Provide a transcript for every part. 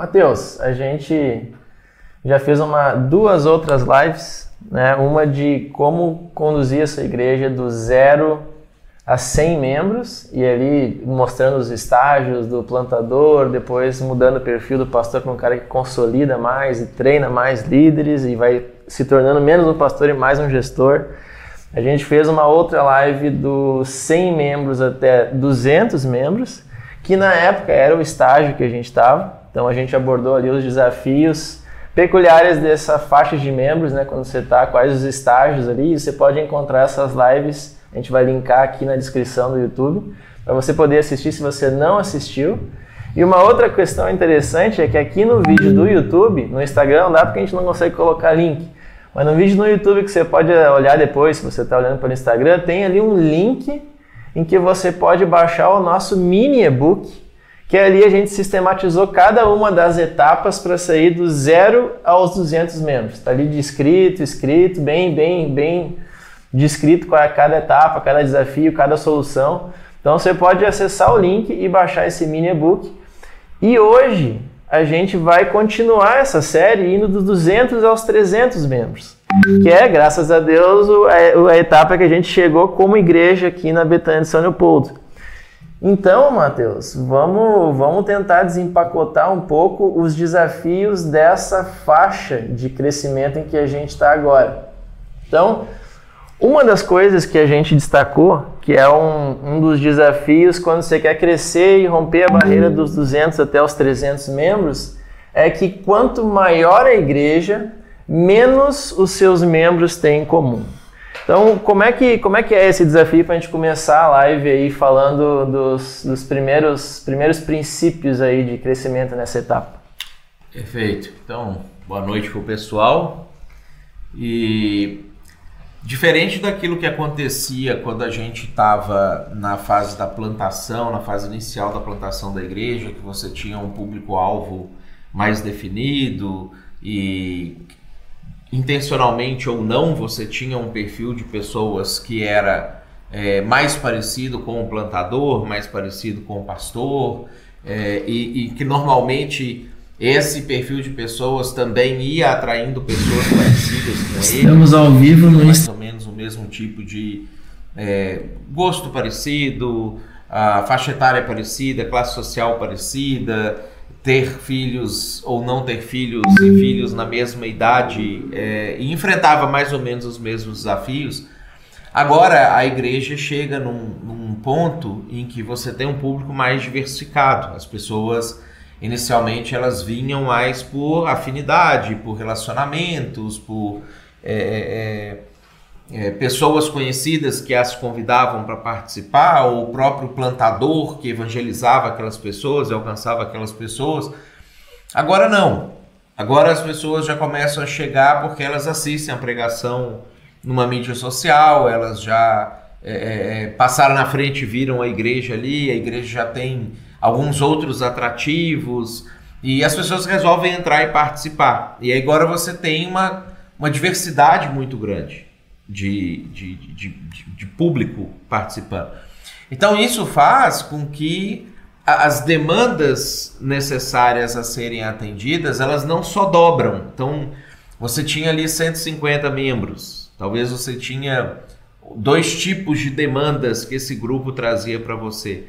Matheus, a gente já fez uma, duas outras lives, né? Uma de como conduzir essa igreja do zero a 100 membros e ali mostrando os estágios do plantador, depois mudando o perfil do pastor para um cara que consolida mais e treina mais líderes e vai se tornando menos um pastor e mais um gestor. A gente fez uma outra live dos 100 membros até 200 membros, que na época era o estágio que a gente estava. Então a gente abordou ali os desafios peculiares dessa faixa de membros, né? Quando você está, quais os estágios ali. você pode encontrar essas lives a gente vai linkar aqui na descrição do YouTube para você poder assistir se você não assistiu. E uma outra questão interessante é que aqui no vídeo do YouTube, no Instagram não dá porque a gente não consegue colocar link. Mas no vídeo no YouTube que você pode olhar depois, se você está olhando pelo Instagram, tem ali um link em que você pode baixar o nosso mini e-book, que ali a gente sistematizou cada uma das etapas para sair do zero aos 200 membros. Está ali descrito, escrito, bem, bem, bem descrito qual é cada etapa, cada desafio, cada solução. Então você pode acessar o link e baixar esse mini e-book. E hoje a gente vai continuar essa série indo dos 200 aos 300 membros, que é, graças a Deus, a, etapa que a gente chegou como igreja aqui na Betânia de São Leopoldo. Então, Mateus, vamos, vamos tentar desempacotar um pouco os desafios dessa faixa de crescimento em que a gente está agora. Então, uma das coisas que a gente destacou, que é um, um dos desafios quando você quer crescer e romper a barreira dos 200 até os 300 membros, é que quanto maior a igreja, menos os seus membros têm em comum. Então, como é que, como é, que é esse desafio para a gente começar a live aí falando dos, dos primeiros, primeiros princípios aí de crescimento nessa etapa? Perfeito. Então, boa noite para o pessoal. E Diferente daquilo que acontecia quando a gente estava na fase da plantação, na fase inicial da plantação da igreja, que você tinha um público-alvo mais definido e intencionalmente ou não você tinha um perfil de pessoas que era é, mais parecido com o plantador, mais parecido com o pastor é, e, e que normalmente esse perfil de pessoas também ia atraindo pessoas parecidas com ele. Estamos ao vivo no mais ou menos o mesmo tipo de é, gosto parecido, a faixa etária parecida, classe social parecida, ter filhos ou não ter filhos e filhos na mesma idade é, e enfrentava mais ou menos os mesmos desafios. Agora a igreja chega num, num ponto em que você tem um público mais diversificado. As pessoas inicialmente elas vinham mais por afinidade, por relacionamentos, por é, é, é, é pessoas conhecidas que as convidavam para participar, ou o próprio plantador que evangelizava aquelas pessoas e alcançava aquelas pessoas. Agora não. Agora as pessoas já começam a chegar porque elas assistem a pregação numa mídia social, elas já é, é, passaram na frente, viram a igreja ali, a igreja já tem alguns outros atrativos, e as pessoas resolvem entrar e participar. E agora você tem uma, uma diversidade muito grande de, de, de, de, público participando. Então isso faz com que as demandas necessárias a serem atendidas, elas não só dobram. Então, você tinha ali 150 membros. Talvez você tinha dois tipos de demandas que esse grupo trazia para você.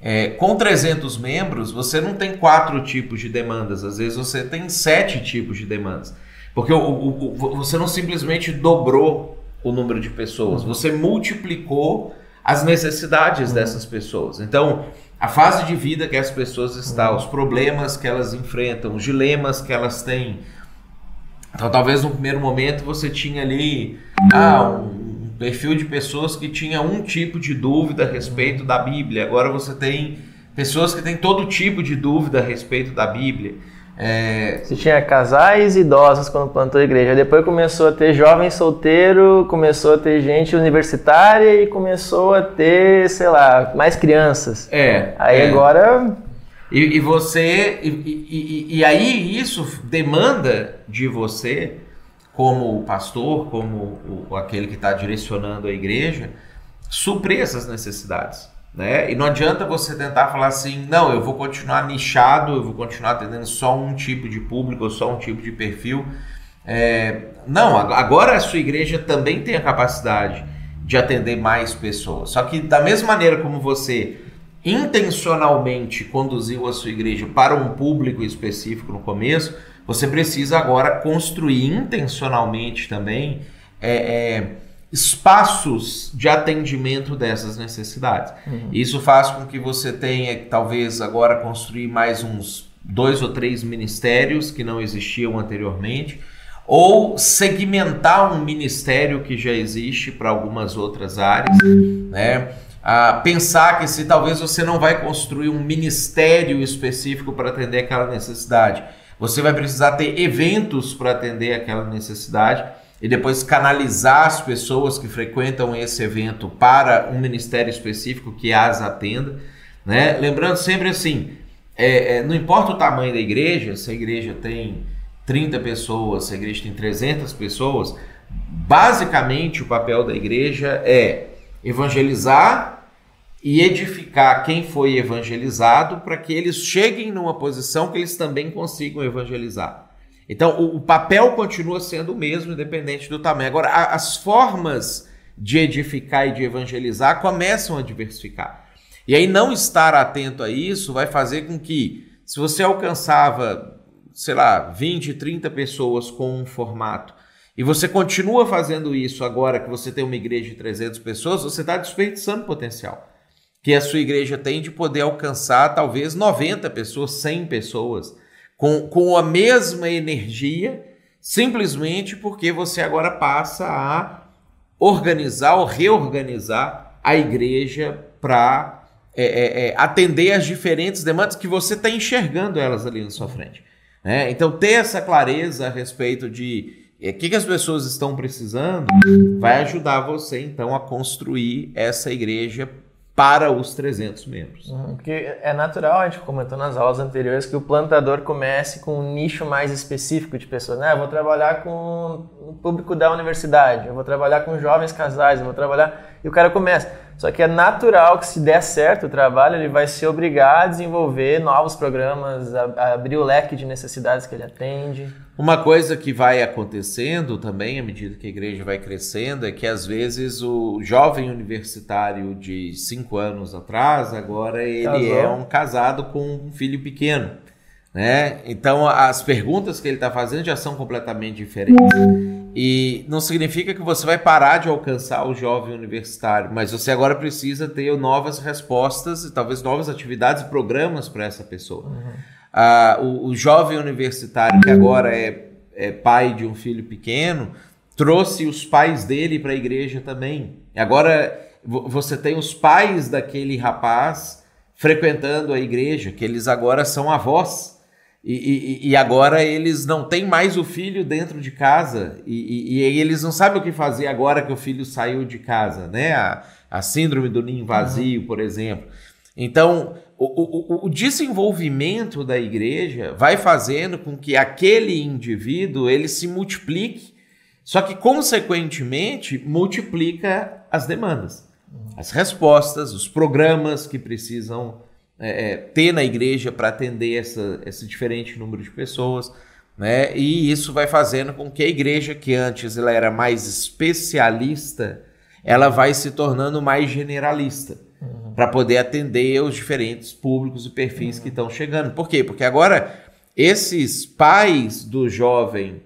É, com 300 membros, você não tem quatro tipos de demandas, às vezes você tem sete tipos de demandas. Porque o, o, o, você não simplesmente dobrou o número de pessoas, você multiplicou as necessidades dessas pessoas. Então, a fase de vida que as pessoas estão, os problemas que elas enfrentam, os dilemas que elas têm. Então, talvez no primeiro momento você tinha ali ah, um, perfil de pessoas que tinha um tipo de dúvida a respeito da Bíblia. Agora você tem pessoas que têm todo tipo de dúvida a respeito da Bíblia. É... Você tinha casais idosos quando plantou a igreja. Depois começou a ter jovem solteiro, começou a ter gente universitária e começou a ter, sei lá, mais crianças. É. Aí é. agora. E, e você. E, e, e aí isso demanda de você como o pastor, como o, aquele que está direcionando a igreja, suprir essas necessidades. Né? E não adianta você tentar falar assim, não, eu vou continuar nichado, eu vou continuar atendendo só um tipo de público, ou só um tipo de perfil. É, não, agora a sua igreja também tem a capacidade de atender mais pessoas. Só que da mesma maneira como você intencionalmente conduziu a sua igreja para um público específico no começo, você precisa agora construir intencionalmente também é, é, espaços de atendimento dessas necessidades. Uhum. Isso faz com que você tenha, talvez, agora construir mais uns dois ou três ministérios que não existiam anteriormente, ou segmentar um ministério que já existe para algumas outras áreas, né? a pensar que se talvez você não vai construir um ministério específico para atender aquela necessidade, você vai precisar ter eventos para atender aquela necessidade e depois canalizar as pessoas que frequentam esse evento para um ministério específico que as atenda. Né? Lembrando sempre assim, é, é, não importa o tamanho da igreja, se a igreja tem 30 pessoas, se a igreja tem 300 pessoas, basicamente o papel da igreja é evangelizar e edificar quem foi evangelizado para que eles cheguem numa posição que eles também consigam evangelizar. Então, o, o, papel continua sendo o mesmo, independente do tamanho. Agora, a, as formas de edificar e de evangelizar começam a diversificar. E aí, não estar atento a isso vai fazer com que, se você alcançava, sei lá, 20, 30 pessoas com um formato, e você continua fazendo isso agora que você tem uma igreja de 300 pessoas, você está desperdiçando potencial que a sua igreja tem de poder alcançar talvez 90 pessoas, 100 pessoas, com, com a mesma energia, simplesmente porque você agora passa a organizar ou reorganizar a igreja para é, é, é, atender as diferentes demandas que você está enxergando elas ali na sua frente. Né? Então, ter essa clareza a respeito de o é, que, que as pessoas estão precisando vai ajudar você, então, a construir essa igreja para os 300 membros. Uhum, porque é natural, a gente comentou nas aulas anteriores, que o plantador comece com um nicho mais específico de pessoas. Né? Eu vou trabalhar com o público da universidade, eu vou trabalhar com jovens casais, eu vou trabalhar... E o cara começa. Só que é natural que se der certo o trabalho, ele vai se obrigar a desenvolver novos programas, a, a abrir o leque de necessidades que ele atende. Uma coisa que vai acontecendo também, à medida que a igreja vai crescendo, é que às vezes o jovem universitário de cinco anos atrás, agora ele Casou. é um casado com um filho pequeno. Né? Então as perguntas que ele está fazendo já são completamente diferentes. E não significa que você vai parar de alcançar o jovem universitário, mas você agora precisa ter novas respostas e talvez novas atividades e programas para essa pessoa. Uhum. Ah, o, o, jovem universitário que agora é, é, pai de um filho pequeno trouxe os pais dele para a igreja também. Agora você tem os pais daquele rapaz frequentando a igreja, que eles agora são avós. E, e, e, agora eles não têm mais o filho dentro de casa e, e, eles não sabem o que fazer agora que o filho saiu de casa, né? A, a síndrome do ninho vazio, uhum. por exemplo. Então, o, o, o, desenvolvimento da igreja vai fazendo com que aquele indivíduo ele se multiplique, só que consequentemente multiplica as demandas, as respostas, os programas que precisam é, é ter na igreja para atender essa, esse diferente número de pessoas. Né? E isso vai fazendo com que a igreja, que antes ela era mais especialista, ela vai se tornando mais generalista uhum. para poder atender os diferentes públicos e perfis uhum. que estão chegando. Por quê? Porque agora esses pais do jovem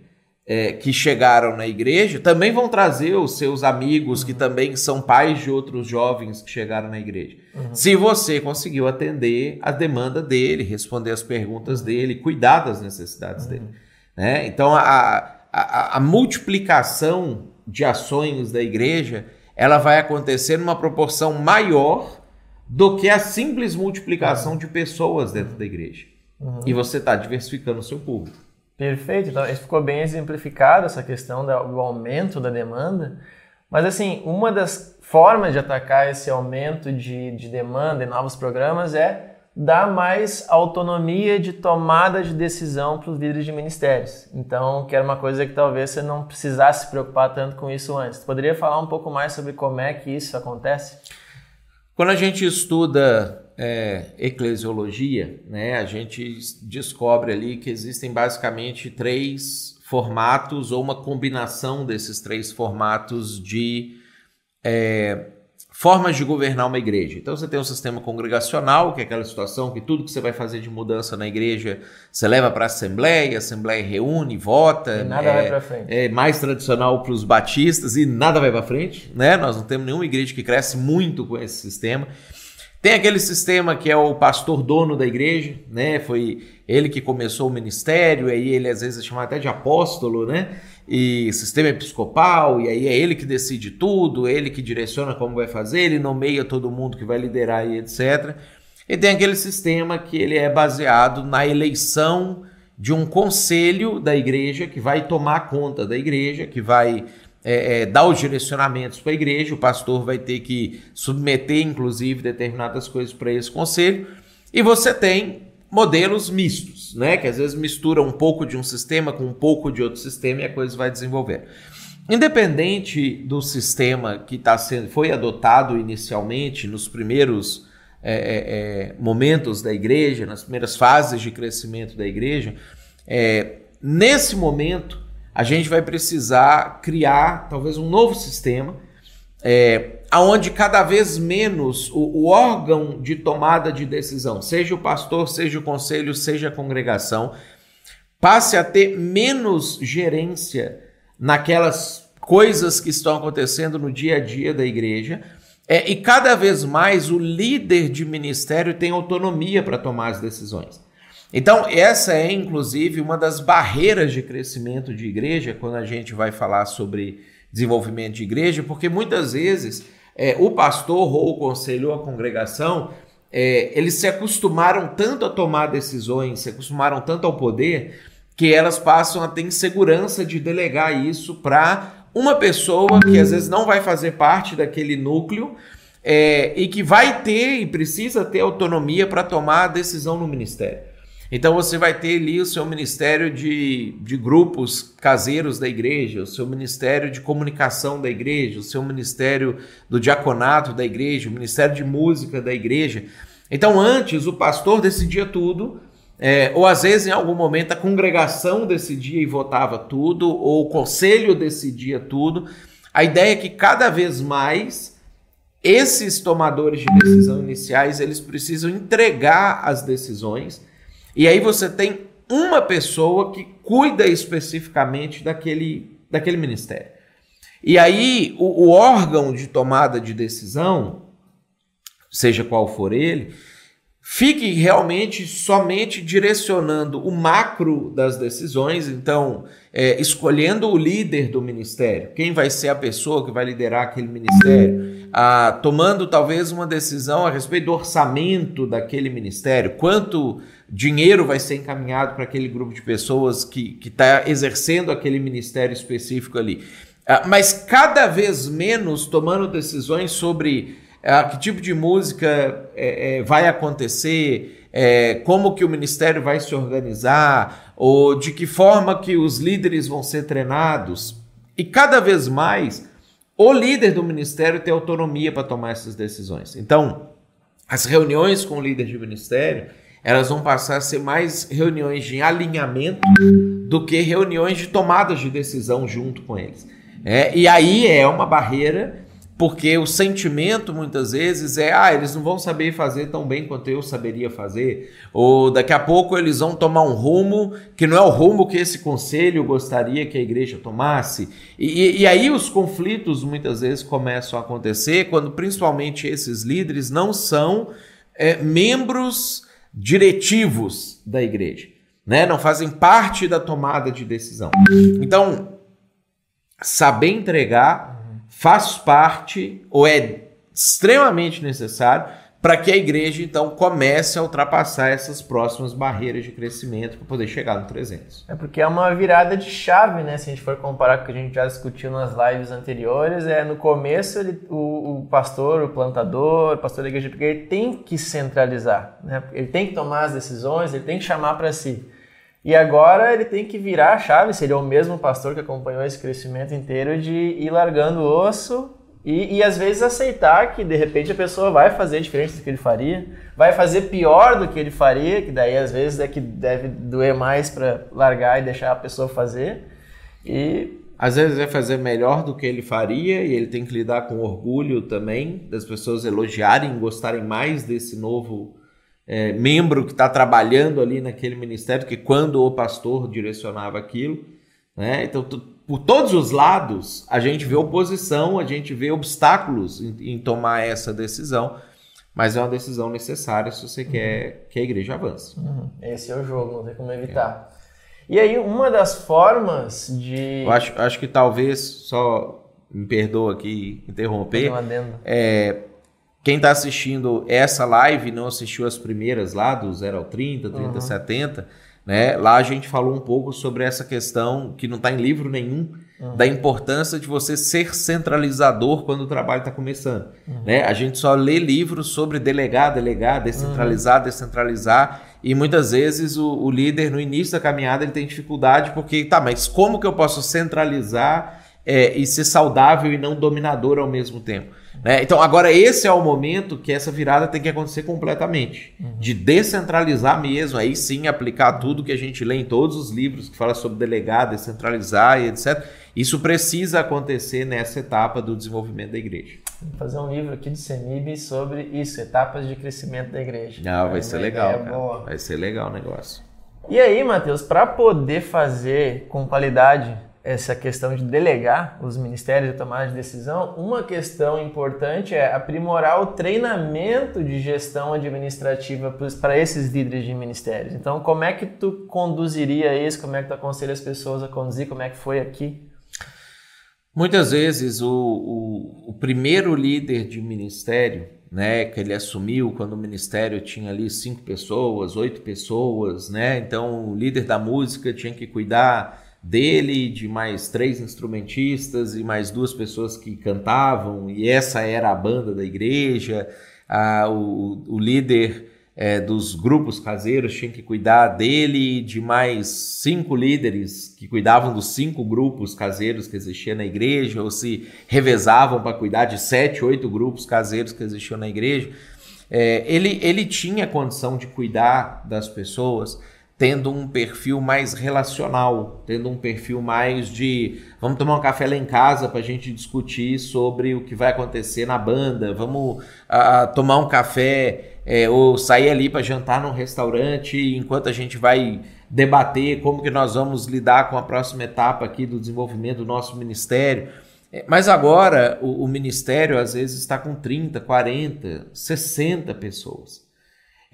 é, que chegaram na igreja também vão trazer os seus amigos uhum. que também são pais de outros jovens que chegaram na igreja. Uhum. Se você conseguiu atender a demanda dele, responder as perguntas dele, cuidar das necessidades dele. Uhum. Né? Então a, a, a multiplicação de ações da igreja ela vai acontecer numa proporção maior do que a simples multiplicação de pessoas dentro da igreja. Uhum. E você está diversificando o seu público. Perfeito. Então, ficou bem exemplificado, essa questão do aumento da demanda. Mas, assim, uma das formas de atacar esse aumento de, de demanda em novos programas é dá mais autonomia de tomada de decisão para os líderes de ministérios. Então, que era uma coisa que talvez você não precisasse se preocupar tanto com isso antes. Poderia falar um pouco mais sobre como é que isso acontece? Quando a gente estuda é, eclesiologia, né, a gente descobre ali que existem basicamente três formatos ou uma combinação desses três formatos de é, formas de governar uma igreja. Então você tem um sistema congregacional, que é aquela situação que tudo que você vai fazer de mudança na igreja, você leva para a assembleia, a assembleia reúne, vota. E nada é, vai para frente. É mais tradicional para os batistas e nada vai para frente, né? Nós não temos nenhuma igreja que cresce muito com esse sistema. Tem aquele sistema que é o pastor dono da igreja, né? Foi ele que começou o ministério, aí ele às vezes é chamado até de apóstolo, né? e sistema episcopal, e aí é ele que decide tudo, ele que direciona como vai fazer, ele nomeia todo mundo que vai liderar e etc. E tem aquele sistema que ele é baseado na eleição de um conselho da igreja que vai tomar conta da igreja, que vai é, é, dar os direcionamentos para a igreja, o pastor vai ter que submeter, inclusive, determinadas coisas para esse conselho, e você tem modelos mistos, né? Que às vezes mistura um pouco de um sistema com um pouco de outro sistema e a coisa vai desenvolver. Independente do sistema que tá sendo, foi adotado inicialmente nos primeiros é, é, é, momentos da igreja, nas primeiras fases de crescimento da igreja, é, nesse momento a gente vai precisar criar talvez um novo sistema é, aonde cada vez menos o, o, órgão de tomada de decisão, seja o pastor, seja o conselho, seja a congregação, passe a ter menos gerência naquelas coisas que estão acontecendo no dia a dia da igreja. É, e cada vez mais o líder de ministério tem autonomia para tomar as decisões. Então, essa é inclusive uma das barreiras de crescimento de igreja, quando a gente vai falar sobre desenvolvimento de igreja, porque muitas vezes é, o pastor ou o conselho ou a congregação é, eles se acostumaram tanto a tomar decisões, se acostumaram tanto ao poder, que elas passam a ter insegurança de delegar isso para uma pessoa que às vezes não vai fazer parte daquele núcleo é, e que vai ter e precisa ter autonomia para tomar a decisão no ministério. Então você vai ter ali o seu ministério de, de grupos caseiros da igreja, o seu ministério de comunicação da igreja, o seu ministério do diaconato da igreja, o ministério de música da igreja. Então antes o pastor decidia tudo, é, ou às vezes em algum momento a congregação decidia e votava tudo, ou o conselho decidia tudo. A ideia é que cada vez mais esses tomadores de decisão iniciais eles precisam entregar as decisões e aí você tem uma pessoa que cuida especificamente daquele, daquele ministério. E aí o, o órgão de tomada de decisão, seja qual for ele, fique realmente somente direcionando o macro das decisões, então é, escolhendo o líder do ministério, quem vai ser a pessoa que vai liderar aquele ministério, ah, tomando talvez uma decisão a respeito do orçamento daquele ministério, quanto dinheiro vai ser encaminhado para aquele grupo de pessoas que está exercendo aquele ministério específico ali. Uh, mas cada vez menos tomando decisões sobre uh, que tipo de música é, é, vai acontecer, é, como que o ministério vai se organizar, ou de que forma que os líderes vão ser treinados. E cada vez mais o líder do ministério tem autonomia para tomar essas decisões. Então, as reuniões com o líder de ministério elas vão passar a ser mais reuniões de alinhamento do que reuniões de tomadas de decisão junto com eles. É, e aí é uma barreira, porque o sentimento muitas vezes é: ah, eles não vão saber fazer tão bem quanto eu saberia fazer, ou daqui a pouco eles vão tomar um rumo que não é o rumo que esse conselho gostaria que a igreja tomasse. E, e aí os conflitos muitas vezes começam a acontecer quando, principalmente, esses líderes não são é, membros diretivos da igreja, né? Não fazem parte da tomada de decisão. Então, saber entregar faz parte ou é extremamente necessário para que a igreja então comece a ultrapassar essas próximas barreiras de crescimento para poder chegar no 300. É porque é uma virada de chave, né? Se a gente for comparar com o que a gente já discutiu nas lives anteriores, é no começo ele, o, o, pastor, o plantador, o pastor da igreja, porque ele tem que centralizar, né? Ele tem que tomar as decisões, ele tem que chamar para si. E agora ele tem que virar a chave, seria o mesmo pastor que acompanhou esse crescimento inteiro de ir largando o osso E, e às vezes aceitar que de repente a pessoa vai fazer diferente do que ele faria, vai fazer pior do que ele faria, que daí às vezes é que deve doer mais para largar e deixar a pessoa fazer. E às vezes vai fazer melhor do que ele faria e ele tem que lidar com orgulho também das pessoas elogiarem, gostarem mais desse novo é, membro que está trabalhando ali naquele ministério que quando o pastor direcionava aquilo. Né? Então, por todos os lados, a gente vê oposição, a gente vê obstáculos em, em tomar essa decisão, mas é uma decisão necessária se você uhum. quer que a igreja avance. Uhum. Esse é o jogo, não tem como evitar. É. E aí, uma das formas de. Eu acho, acho que talvez, só me perdoa aqui interromper. É, quem está assistindo essa live não assistiu as primeiras lá, do 0 ao 30, 30 uhum. 70, né? Lá a gente falou um pouco sobre essa questão que não está em livro nenhum, uhum. da importância de você ser centralizador quando o trabalho está começando. Uhum. Né? A gente só lê livros sobre delegar, delegar, descentralizar, descentralizar e muitas vezes o, o, líder, no início da caminhada, ele tem dificuldade porque, tá, mas como que eu posso centralizar é, e ser saudável e não dominador ao mesmo tempo? Né? Então, agora esse é o momento que essa virada tem que acontecer completamente. Uhum. De descentralizar mesmo, aí sim aplicar tudo que a gente lê em todos os livros que fala sobre delegar, descentralizar e etc. Isso precisa acontecer nessa etapa do desenvolvimento da igreja. Vou fazer um livro aqui de CENIB sobre isso, etapas de crescimento da igreja. Não, vai é ser legal. Vai ser legal o negócio. E aí, Matheus, para poder fazer com qualidade essa questão de delegar os ministérios de tomada de decisão, uma questão importante é aprimorar o treinamento de gestão administrativa para esses líderes de ministérios. Então, como é que tu conduziria isso? Como é que tu aconselha as pessoas a conduzir? Como é que foi aqui? Muitas vezes o, o, o, primeiro líder de ministério, né, que ele assumiu quando o ministério tinha ali cinco pessoas, oito pessoas, né, então o líder da música tinha que cuidar dele, de mais três instrumentistas e mais duas pessoas que cantavam, e essa era a banda da igreja, ah, o, o líder é, dos grupos caseiros tinha que cuidar dele, de mais cinco líderes que cuidavam dos cinco grupos caseiros que existiam na igreja, ou se revezavam para cuidar de sete, oito grupos caseiros que existiam na igreja. É, ele, ele tinha condição de cuidar das pessoas tendo um perfil mais relacional, tendo um perfil mais de vamos tomar um café lá em casa para a gente discutir sobre o que vai acontecer na banda, vamos tomar um café é, ou sair ali para jantar num restaurante enquanto a gente vai debater como que nós vamos lidar com a próxima etapa aqui do desenvolvimento do nosso ministério. É, mas agora o, o ministério às vezes está com 30, 40, 60 pessoas.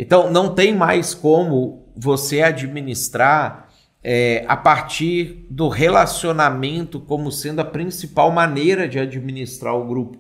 Então não tem mais como você administrar é, a partir do relacionamento como sendo a principal maneira de administrar o grupo.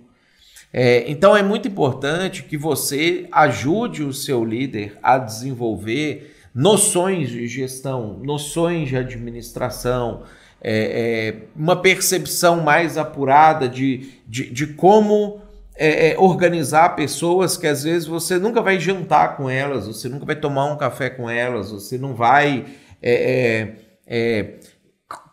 É, então é muito importante que você ajude o seu líder a desenvolver noções de gestão, noções de administração, é, é, uma percepção mais apurada de, de, de como é, é, organizar pessoas que às vezes você nunca vai jantar com elas, você nunca vai tomar um café com elas, você não vai é, é,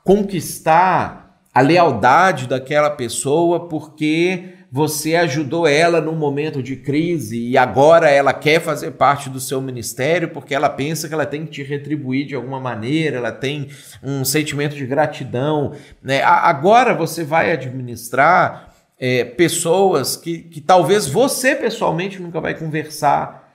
conquistar a lealdade daquela pessoa porque você ajudou ela num momento de crise e agora ela quer fazer parte do seu ministério porque ela pensa que ela tem que te retribuir de alguma maneira, ela tem um sentimento de gratidão. Né? Agora você vai administrar é, pessoas que, que talvez você pessoalmente nunca vai conversar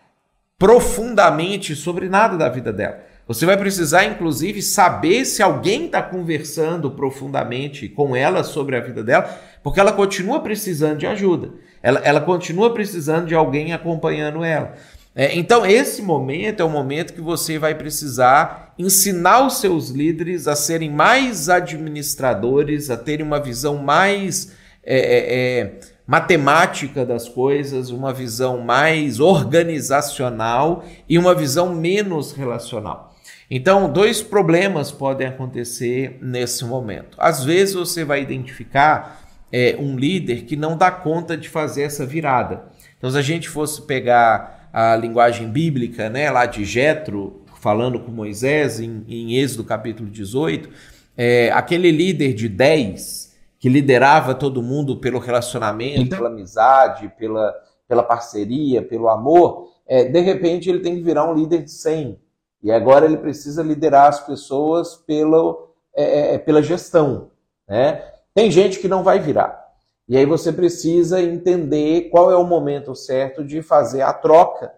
profundamente sobre nada da vida dela. Você vai precisar, inclusive, saber se alguém está conversando profundamente com ela sobre a vida dela, porque ela continua precisando de ajuda. Ela, ela continua precisando de alguém acompanhando ela. É, então, esse momento é o momento que você vai precisar ensinar os seus líderes a serem mais administradores, a terem uma visão mais é, é, é matemática das coisas, uma visão mais organizacional e uma visão menos relacional. Então, dois problemas podem acontecer nesse momento. Às vezes você vai identificar é, um líder que não dá conta de fazer essa virada. Então, se a gente fosse pegar a linguagem bíblica, né, lá de Jetro, falando com Moisés em, em Êxodo capítulo 18, é, aquele líder de 10 que liderava todo mundo pelo relacionamento, então, pela amizade, pela, pela parceria, pelo amor, é, de repente ele tem que virar um líder de 100. E agora ele precisa liderar as pessoas pelo, é, é, pela gestão. Né? Tem gente que não vai virar. E aí você precisa entender qual é o momento certo de fazer a troca,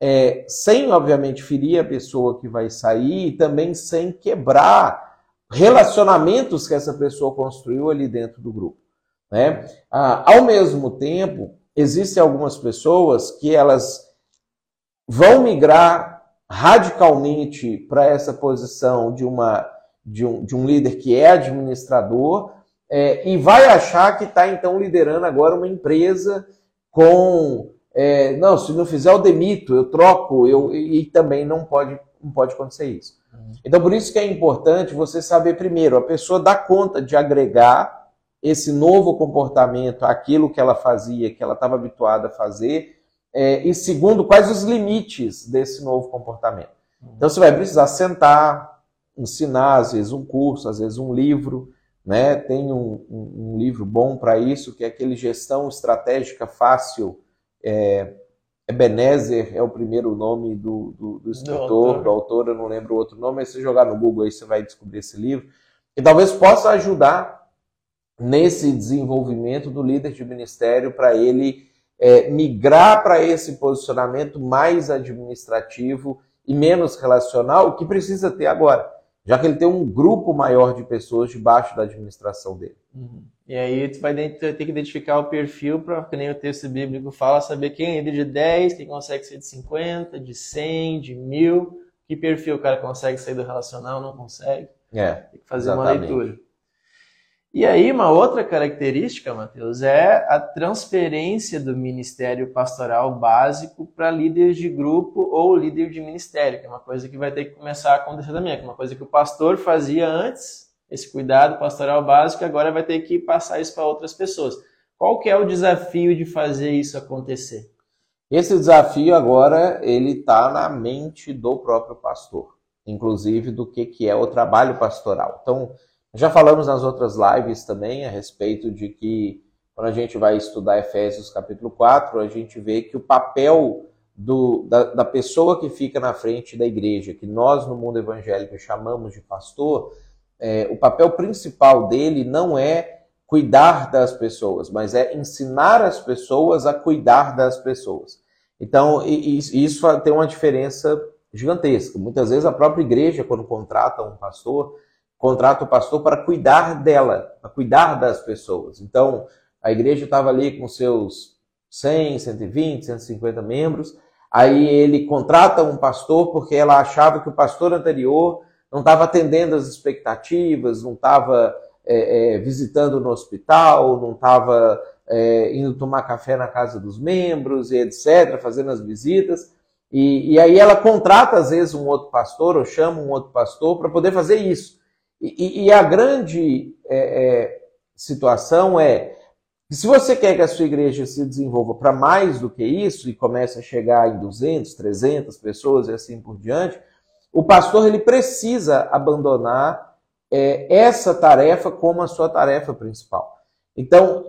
é, sem, obviamente, ferir a pessoa que vai sair e também sem quebrar relacionamentos que essa pessoa construiu ali dentro do grupo. Né? Ah, ao mesmo tempo, existem algumas pessoas que elas vão migrar radicalmente para essa posição de, uma, de, um, de um líder que é administrador é, e vai achar que está então liderando agora uma empresa com é, não, se não fizer eu demito, eu troco, eu, e também não pode, não pode acontecer isso. Então, por isso que é importante você saber primeiro, a pessoa dá conta de agregar esse novo comportamento àquilo que ela fazia, que ela estava habituada a fazer, é, e segundo, quais os limites desse novo comportamento. Então, você vai precisar sentar, ensinar, às vezes um curso, às vezes um livro, né? Tem um, um, um livro bom para isso, que é aquele Gestão Estratégica Fácil, é, Ebenezer é o primeiro nome do, do, do escritor, do autor. do autor, eu não lembro o outro nome, mas se jogar no Google aí você vai descobrir esse livro. E talvez possa ajudar nesse desenvolvimento do líder de ministério para ele é, migrar para esse posicionamento mais administrativo e menos relacional, o que precisa ter agora, já que ele tem um grupo maior de pessoas debaixo da administração dele. Uhum. E aí tu vai ter que identificar o perfil para, que nem o texto bíblico fala, saber quem é de 10, quem consegue ser de 50, de 100, de 1000, que perfil o cara consegue sair do relacional, não consegue. É, tem que fazer exatamente. uma leitura. E aí, uma outra característica, Matheus, é a transferência do ministério pastoral básico para líderes de grupo ou líder de ministério, que é uma coisa que vai ter que começar a acontecer também, que é uma coisa que o pastor fazia antes esse cuidado pastoral básico, agora vai ter que passar isso para outras pessoas. Qual que é o desafio de fazer isso acontecer? Esse desafio agora ele está na mente do próprio pastor, inclusive do que, que é o trabalho pastoral. Então, já falamos nas outras lives também a respeito de que quando a gente vai estudar Efésios capítulo 4, a gente vê que o papel do, da, da pessoa que fica na frente da igreja, que nós no mundo evangélico chamamos de pastor, é, o papel principal dele não é cuidar das pessoas, mas é ensinar as pessoas a cuidar das pessoas. Então, isso tem uma diferença gigantesca. Muitas vezes a própria igreja, quando contrata um pastor, contrata o pastor para cuidar dela, para cuidar das pessoas. Então, a igreja estava ali com seus 100, 120, 150 membros, aí ele contrata um pastor porque ela achava que o pastor anterior não estava atendendo as expectativas, não estava é, é, visitando no hospital, não estava é, indo tomar café na casa dos membros e etc., fazendo as visitas. E, e, aí ela contrata, às vezes, um outro pastor ou chama um outro pastor para poder fazer isso. E, e a grande é, é, situação é se você quer que a sua igreja se desenvolva para mais do que isso e comece a chegar em 200, 300 pessoas e assim por diante, o pastor ele precisa abandonar é, essa tarefa como a sua tarefa principal. Então,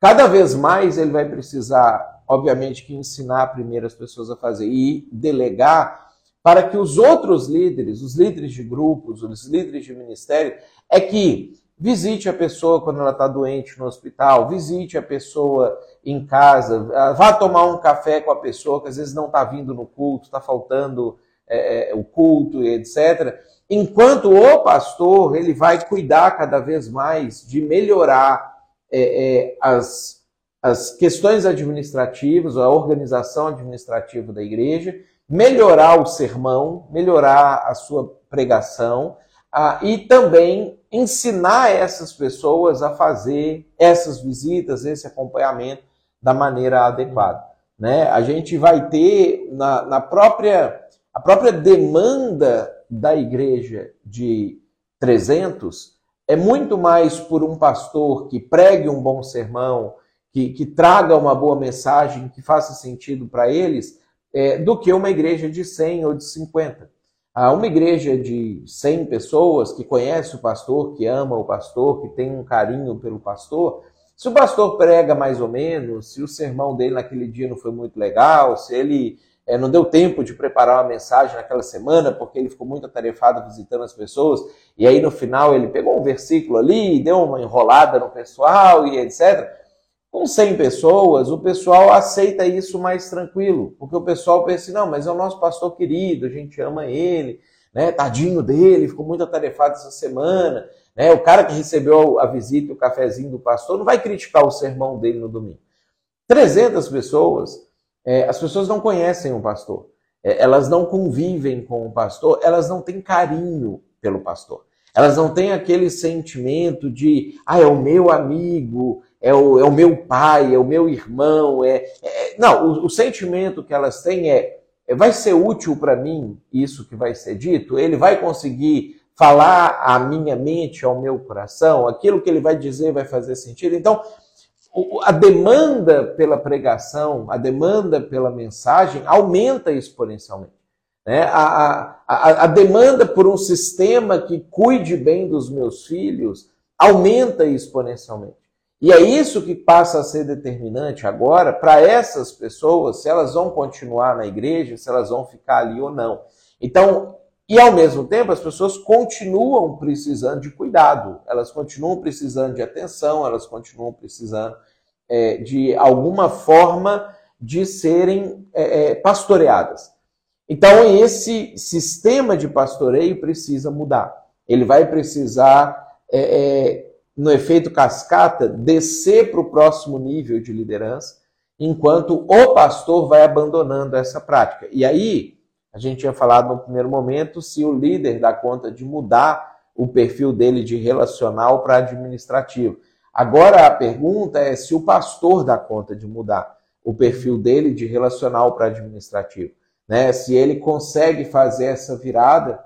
cada vez mais ele vai precisar, obviamente, que ensinar primeiro as pessoas a fazer e delegar para que os outros líderes, os líderes de grupos, os líderes de ministério, é que visite a pessoa quando ela está doente no hospital, visite a pessoa em casa, vá tomar um café com a pessoa que às vezes não está vindo no culto, está faltando é, é, o culto etc. Enquanto o pastor ele vai cuidar cada vez mais de melhorar é, é, as, as questões administrativas, a organização administrativa da igreja, melhorar o sermão, melhorar a sua pregação ah, e também ensinar essas pessoas a fazer essas visitas, esse acompanhamento da maneira adequada. Né? A gente vai ter na, na própria a própria demanda da igreja de 300 é muito mais por um pastor que pregue um bom sermão, que, que traga uma boa mensagem, que faça sentido para eles, é, do que uma igreja de 100 ou de 50. Ah, uma igreja de 100 pessoas que conhece o pastor, que ama o pastor, que tem um carinho pelo pastor, se o pastor prega mais ou menos, se o sermão dele naquele dia não foi muito legal, se ele é, não deu tempo de preparar uma mensagem naquela semana, porque ele ficou muito atarefado visitando as pessoas, e aí no final ele pegou um versículo ali, deu uma enrolada no pessoal e etc. Com 100 pessoas, o pessoal aceita isso mais tranquilo, porque o pessoal pensa, não, mas é o nosso pastor querido, a gente ama ele, né? Tadinho dele, ficou muito atarefado essa semana, né? O cara que recebeu a visita, o cafezinho do pastor, não vai criticar o sermão dele no domingo. 300 pessoas é, as pessoas não conhecem o pastor, é, elas não convivem com o pastor, elas não têm carinho pelo pastor. Elas não têm aquele sentimento de, ah, é o meu amigo, é o, é o meu pai, é o meu irmão. É, é não, o, o, sentimento que elas têm é, é vai ser útil para mim isso que vai ser dito? Ele vai conseguir falar à minha mente, ao meu coração? Aquilo que ele vai dizer vai fazer sentido? Então, a demanda pela pregação, a demanda pela mensagem aumenta exponencialmente. Né? A, a, a, demanda por um sistema que cuide bem dos meus filhos aumenta exponencialmente. E é isso que passa a ser determinante agora para essas pessoas, se elas vão continuar na igreja, se elas vão ficar ali ou não. Então, e ao mesmo tempo, as pessoas continuam precisando de cuidado, elas continuam precisando de atenção, elas continuam precisando é, de alguma forma de serem é, é pastoreadas. Então, esse sistema de pastoreio precisa mudar. Ele vai precisar, é, é no efeito cascata, descer para o próximo nível de liderança, enquanto o pastor vai abandonando essa prática. E aí, a gente tinha falado no primeiro momento se o líder dá conta de mudar o perfil dele de relacional para administrativo. Agora a pergunta é se o pastor dá conta de mudar o perfil dele de relacional para administrativo. Né? Se ele consegue fazer essa virada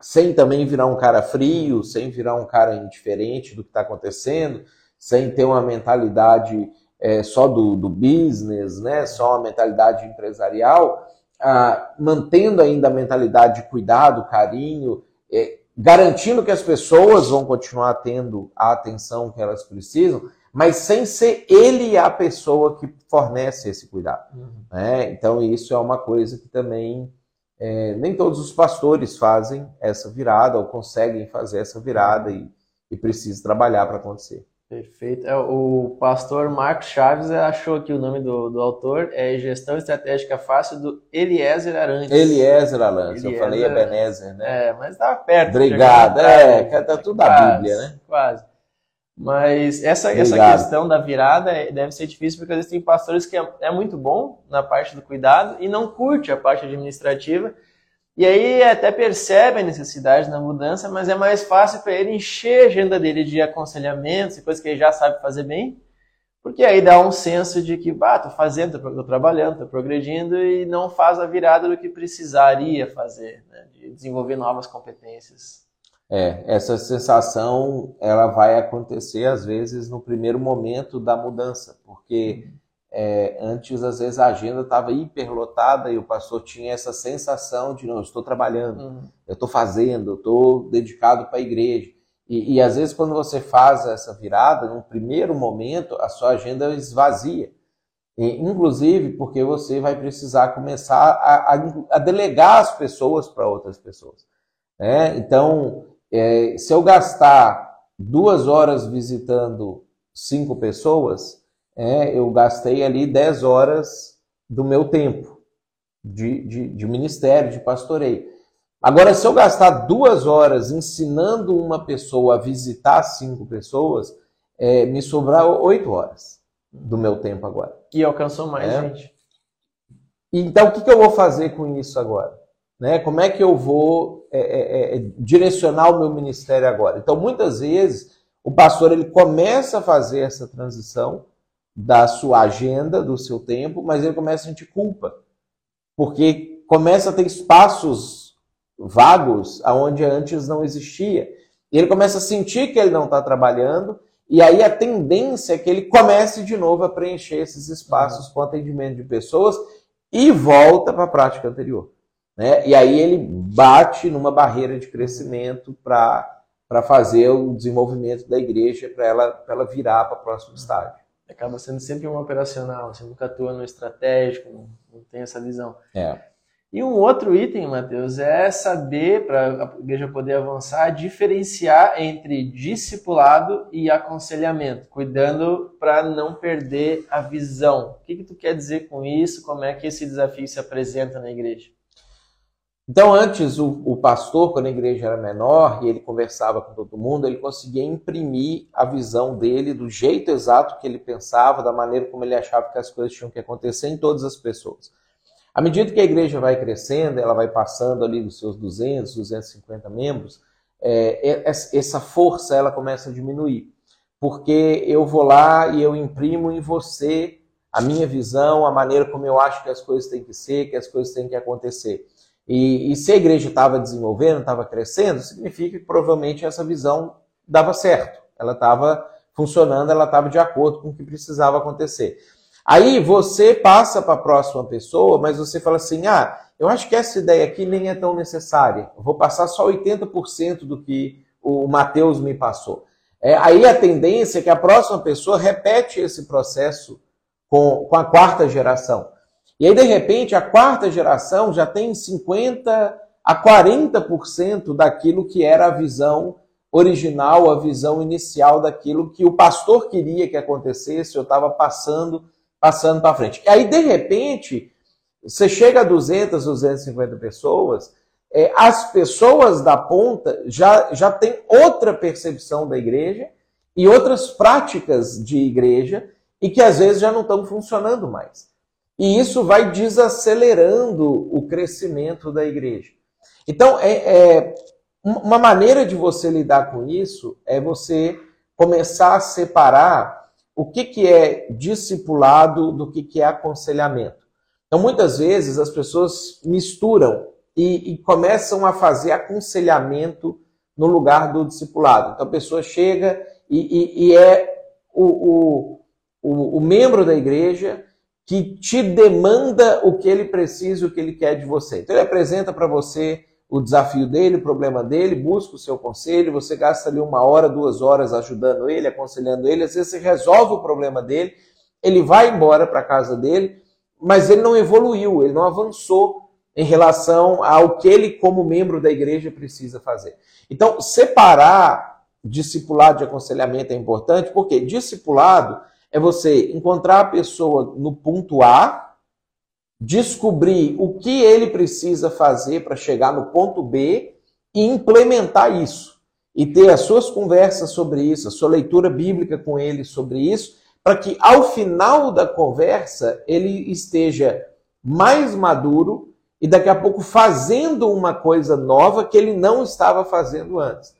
sem também virar um cara frio, sem virar um cara indiferente do que está acontecendo, sem ter uma mentalidade é, só do, do business, né? só uma mentalidade empresarial, ah, mantendo ainda a mentalidade de cuidado, carinho, é, garantindo que as pessoas vão continuar tendo a atenção que elas precisam, mas sem ser ele a pessoa que fornece esse cuidado. Uhum. Né? Então, isso é uma coisa que também é, nem todos os pastores fazem essa virada ou conseguem fazer essa virada e, e precisa trabalhar para acontecer. Perfeito. É, o pastor Marcos Chaves achou que o nome do, do autor é Gestão Estratégica Fácil do Eliezer Arantes. Eliezer Arantes, eu falei Ebenezer, né? É, mas estava perto. Obrigado, é, tá tudo na Bíblia, né? Quase. Mas essa, essa questão da virada é, deve ser difícil porque existem pastores que é, é muito bom na parte do cuidado e não curte a parte administrativa e aí até percebe a necessidade da mudança, mas é mais fácil para ele encher a agenda dele de aconselhamentos e coisas que ele já sabe fazer bem, porque aí dá um senso de que, bah, tô fazendo, tô trabalhando, tô progredindo e não faz a virada do que precisaria fazer, né, de desenvolver novas competências. É, essa sensação ela vai acontecer às vezes no primeiro momento da mudança, porque é, antes, às vezes, a agenda estava hiperlotada e o pastor tinha essa sensação de, não, eu estou trabalhando, uhum. eu estou fazendo, eu estou dedicado para a igreja. E, e, às vezes, quando você faz essa virada, num primeiro momento, a sua agenda esvazia. E, inclusive porque você vai precisar começar a, a, a delegar as pessoas para outras pessoas. Né? Então, é, se eu gastar duas horas visitando cinco pessoas, é, eu gastei ali 10 horas do meu tempo de, de, de ministério, de pastoreio. Agora, se eu gastar duas horas ensinando uma pessoa a visitar cinco pessoas, é, me sobrar oito horas do meu tempo agora. E alcançou mais é. gente. Então, o que, que, eu vou fazer com isso agora? Né? Como é que eu vou é, é, é, direcionar o meu ministério agora? Então, muitas vezes, o pastor ele começa a fazer essa transição, da sua agenda, do seu tempo, mas ele começa a sentir culpa. Porque começa a ter espaços vagos aonde antes não existia. E ele começa a sentir que ele não está trabalhando, e aí a tendência é que ele comece de novo a preencher esses espaços com atendimento de pessoas e volta para a prática anterior. Né? E aí ele bate numa barreira de crescimento para fazer o desenvolvimento da igreja, para ela, ela virar para o próximo estágio. Acaba sendo sempre um operacional, você nunca atua no estratégico, não, não tem essa visão. É. E um outro item, Mateus, é saber, para a igreja poder avançar, diferenciar entre discipulado e aconselhamento, cuidando para não perder a visão. O que, que tu quer dizer com isso? Como é que esse desafio se apresenta na igreja? Então, antes, o, o, pastor, quando a igreja era menor e ele conversava com todo mundo, ele conseguia imprimir a visão dele do jeito exato que ele pensava, da maneira como ele achava que as coisas tinham que acontecer em todas as pessoas. À medida que a igreja vai crescendo, ela vai passando ali dos seus 200, 250 membros, é, essa força ela começa a diminuir. Porque eu vou lá e eu imprimo em você a minha visão, a maneira como eu acho que as coisas têm que ser, que as coisas têm que acontecer. E, e se a igreja estava desenvolvendo, estava crescendo, significa que provavelmente essa visão dava certo. Ela estava funcionando, ela estava de acordo com o que precisava acontecer. Aí você passa para a próxima pessoa, mas você fala assim: ah, eu acho que essa ideia aqui nem é tão necessária. Eu vou passar só 80% do que o Mateus me passou. É, aí a tendência é que a próxima pessoa repete esse processo com, com a quarta geração. E aí, de repente, a quarta geração já tem 50% a 40% daquilo que era a visão original, a visão inicial daquilo que o pastor queria que acontecesse, eu estava passando passando para frente. E aí, de repente, você chega a 200, 250 pessoas, é, as pessoas da ponta já, já têm outra percepção da igreja e outras práticas de igreja e que às vezes já não estão funcionando mais. E isso vai desacelerando o crescimento da igreja. Então, é, é uma maneira de você lidar com isso é você começar a separar o que, que é discipulado do que, que é aconselhamento. Então, muitas vezes, as pessoas misturam e, e começam a fazer aconselhamento no lugar do discipulado. Então, a pessoa chega e, e, e é o, o, o, o membro da igreja que te demanda o que ele precisa, o que ele quer de você. Então, ele apresenta para você o desafio dele, o problema dele, busca o seu conselho, você gasta ali uma hora, duas horas ajudando ele, aconselhando ele, às vezes você resolve o problema dele, ele vai embora para casa dele, mas ele não evoluiu, ele não avançou em relação ao que ele, como membro da igreja, precisa fazer. Então, separar discipulado de aconselhamento é importante, porque discipulado é você encontrar a pessoa no ponto A, descobrir o que ele precisa fazer para chegar no ponto B e implementar isso. E ter as suas conversas sobre isso, a sua leitura bíblica com ele sobre isso, para que ao final da conversa ele esteja mais maduro e daqui a pouco fazendo uma coisa nova que ele não estava fazendo antes.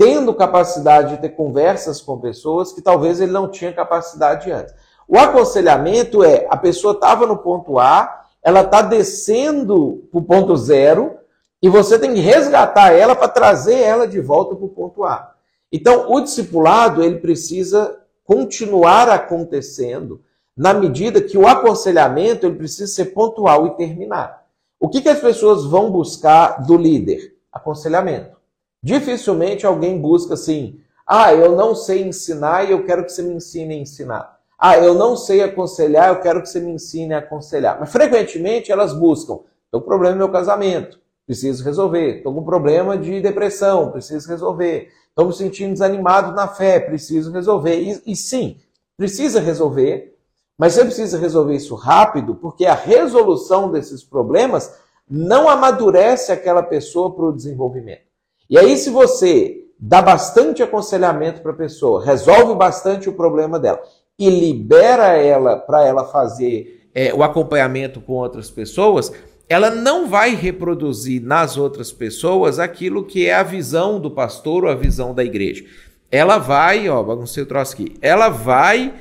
Tendo capacidade de ter conversas com pessoas que talvez ele não tinha capacidade antes. O aconselhamento é a pessoa estava no ponto A, ela está descendo para o ponto zero e você tem que resgatar ela para trazer ela de volta para o ponto A. Então, o discipulado ele precisa continuar acontecendo na medida que o aconselhamento ele precisa ser pontual e terminar. O que, que as pessoas vão buscar do líder? Aconselhamento. Dificilmente alguém busca assim, ah, eu não sei ensinar e eu quero que você me ensine a ensinar. Ah, eu não sei aconselhar, eu quero que você me ensine a aconselhar. Mas frequentemente elas buscam: estou com problema no meu casamento, preciso resolver. Estou com problema de depressão, preciso resolver. Estou me sentindo desanimado na fé, preciso resolver. E, e sim, precisa resolver, mas você precisa resolver isso rápido, porque a resolução desses problemas não amadurece aquela pessoa para o desenvolvimento. E aí, se você dá bastante aconselhamento para a pessoa, resolve bastante o problema dela e libera ela para ela fazer é, o acompanhamento com outras pessoas, ela não vai reproduzir nas outras pessoas aquilo que é a visão do pastor ou a visão da igreja. Ela vai, ó, baguncei o troço aqui, ela vai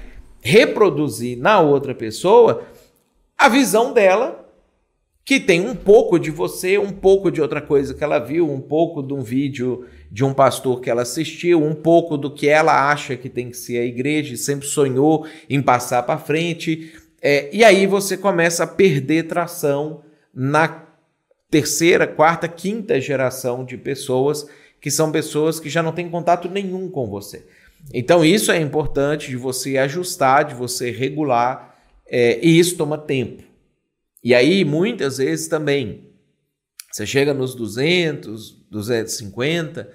reproduzir na outra pessoa a visão dela, que tem um pouco de você, um pouco de outra coisa que ela viu, um pouco de um vídeo de um pastor que ela assistiu, um pouco do que ela acha que tem que ser a igreja, e sempre sonhou em passar para frente. É, e aí você começa a perder tração na terceira, quarta, quinta geração de pessoas que são pessoas que já não têm contato nenhum com você. Então, isso é importante de você ajustar, de você regular, é, e isso toma tempo. E aí, muitas vezes também, você chega nos 200, 250,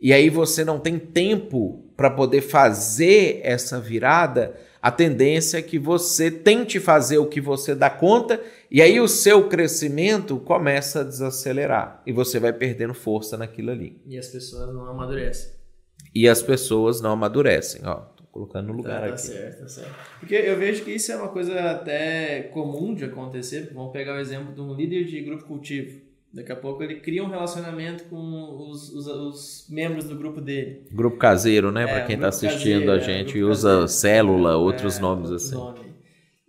e aí você não tem tempo para poder fazer essa virada. A tendência é que você tente fazer o que você dá conta, e aí o seu crescimento começa a desacelerar, e você vai perdendo força naquilo ali. E as pessoas não amadurecem. E as pessoas não amadurecem, ó colocando no lugar tá, tá aqui. certo, tá certo. Porque eu vejo que isso é uma coisa até comum de acontecer. Vamos pegar o exemplo de um líder de grupo cultivo. Daqui a pouco ele cria um relacionamento com os, os, os membros do grupo dele. Grupo caseiro, né? É, Para quem está assistindo caseiro, a é, gente, é, usa caseiro, célula, outros é, nomes assim. Nome.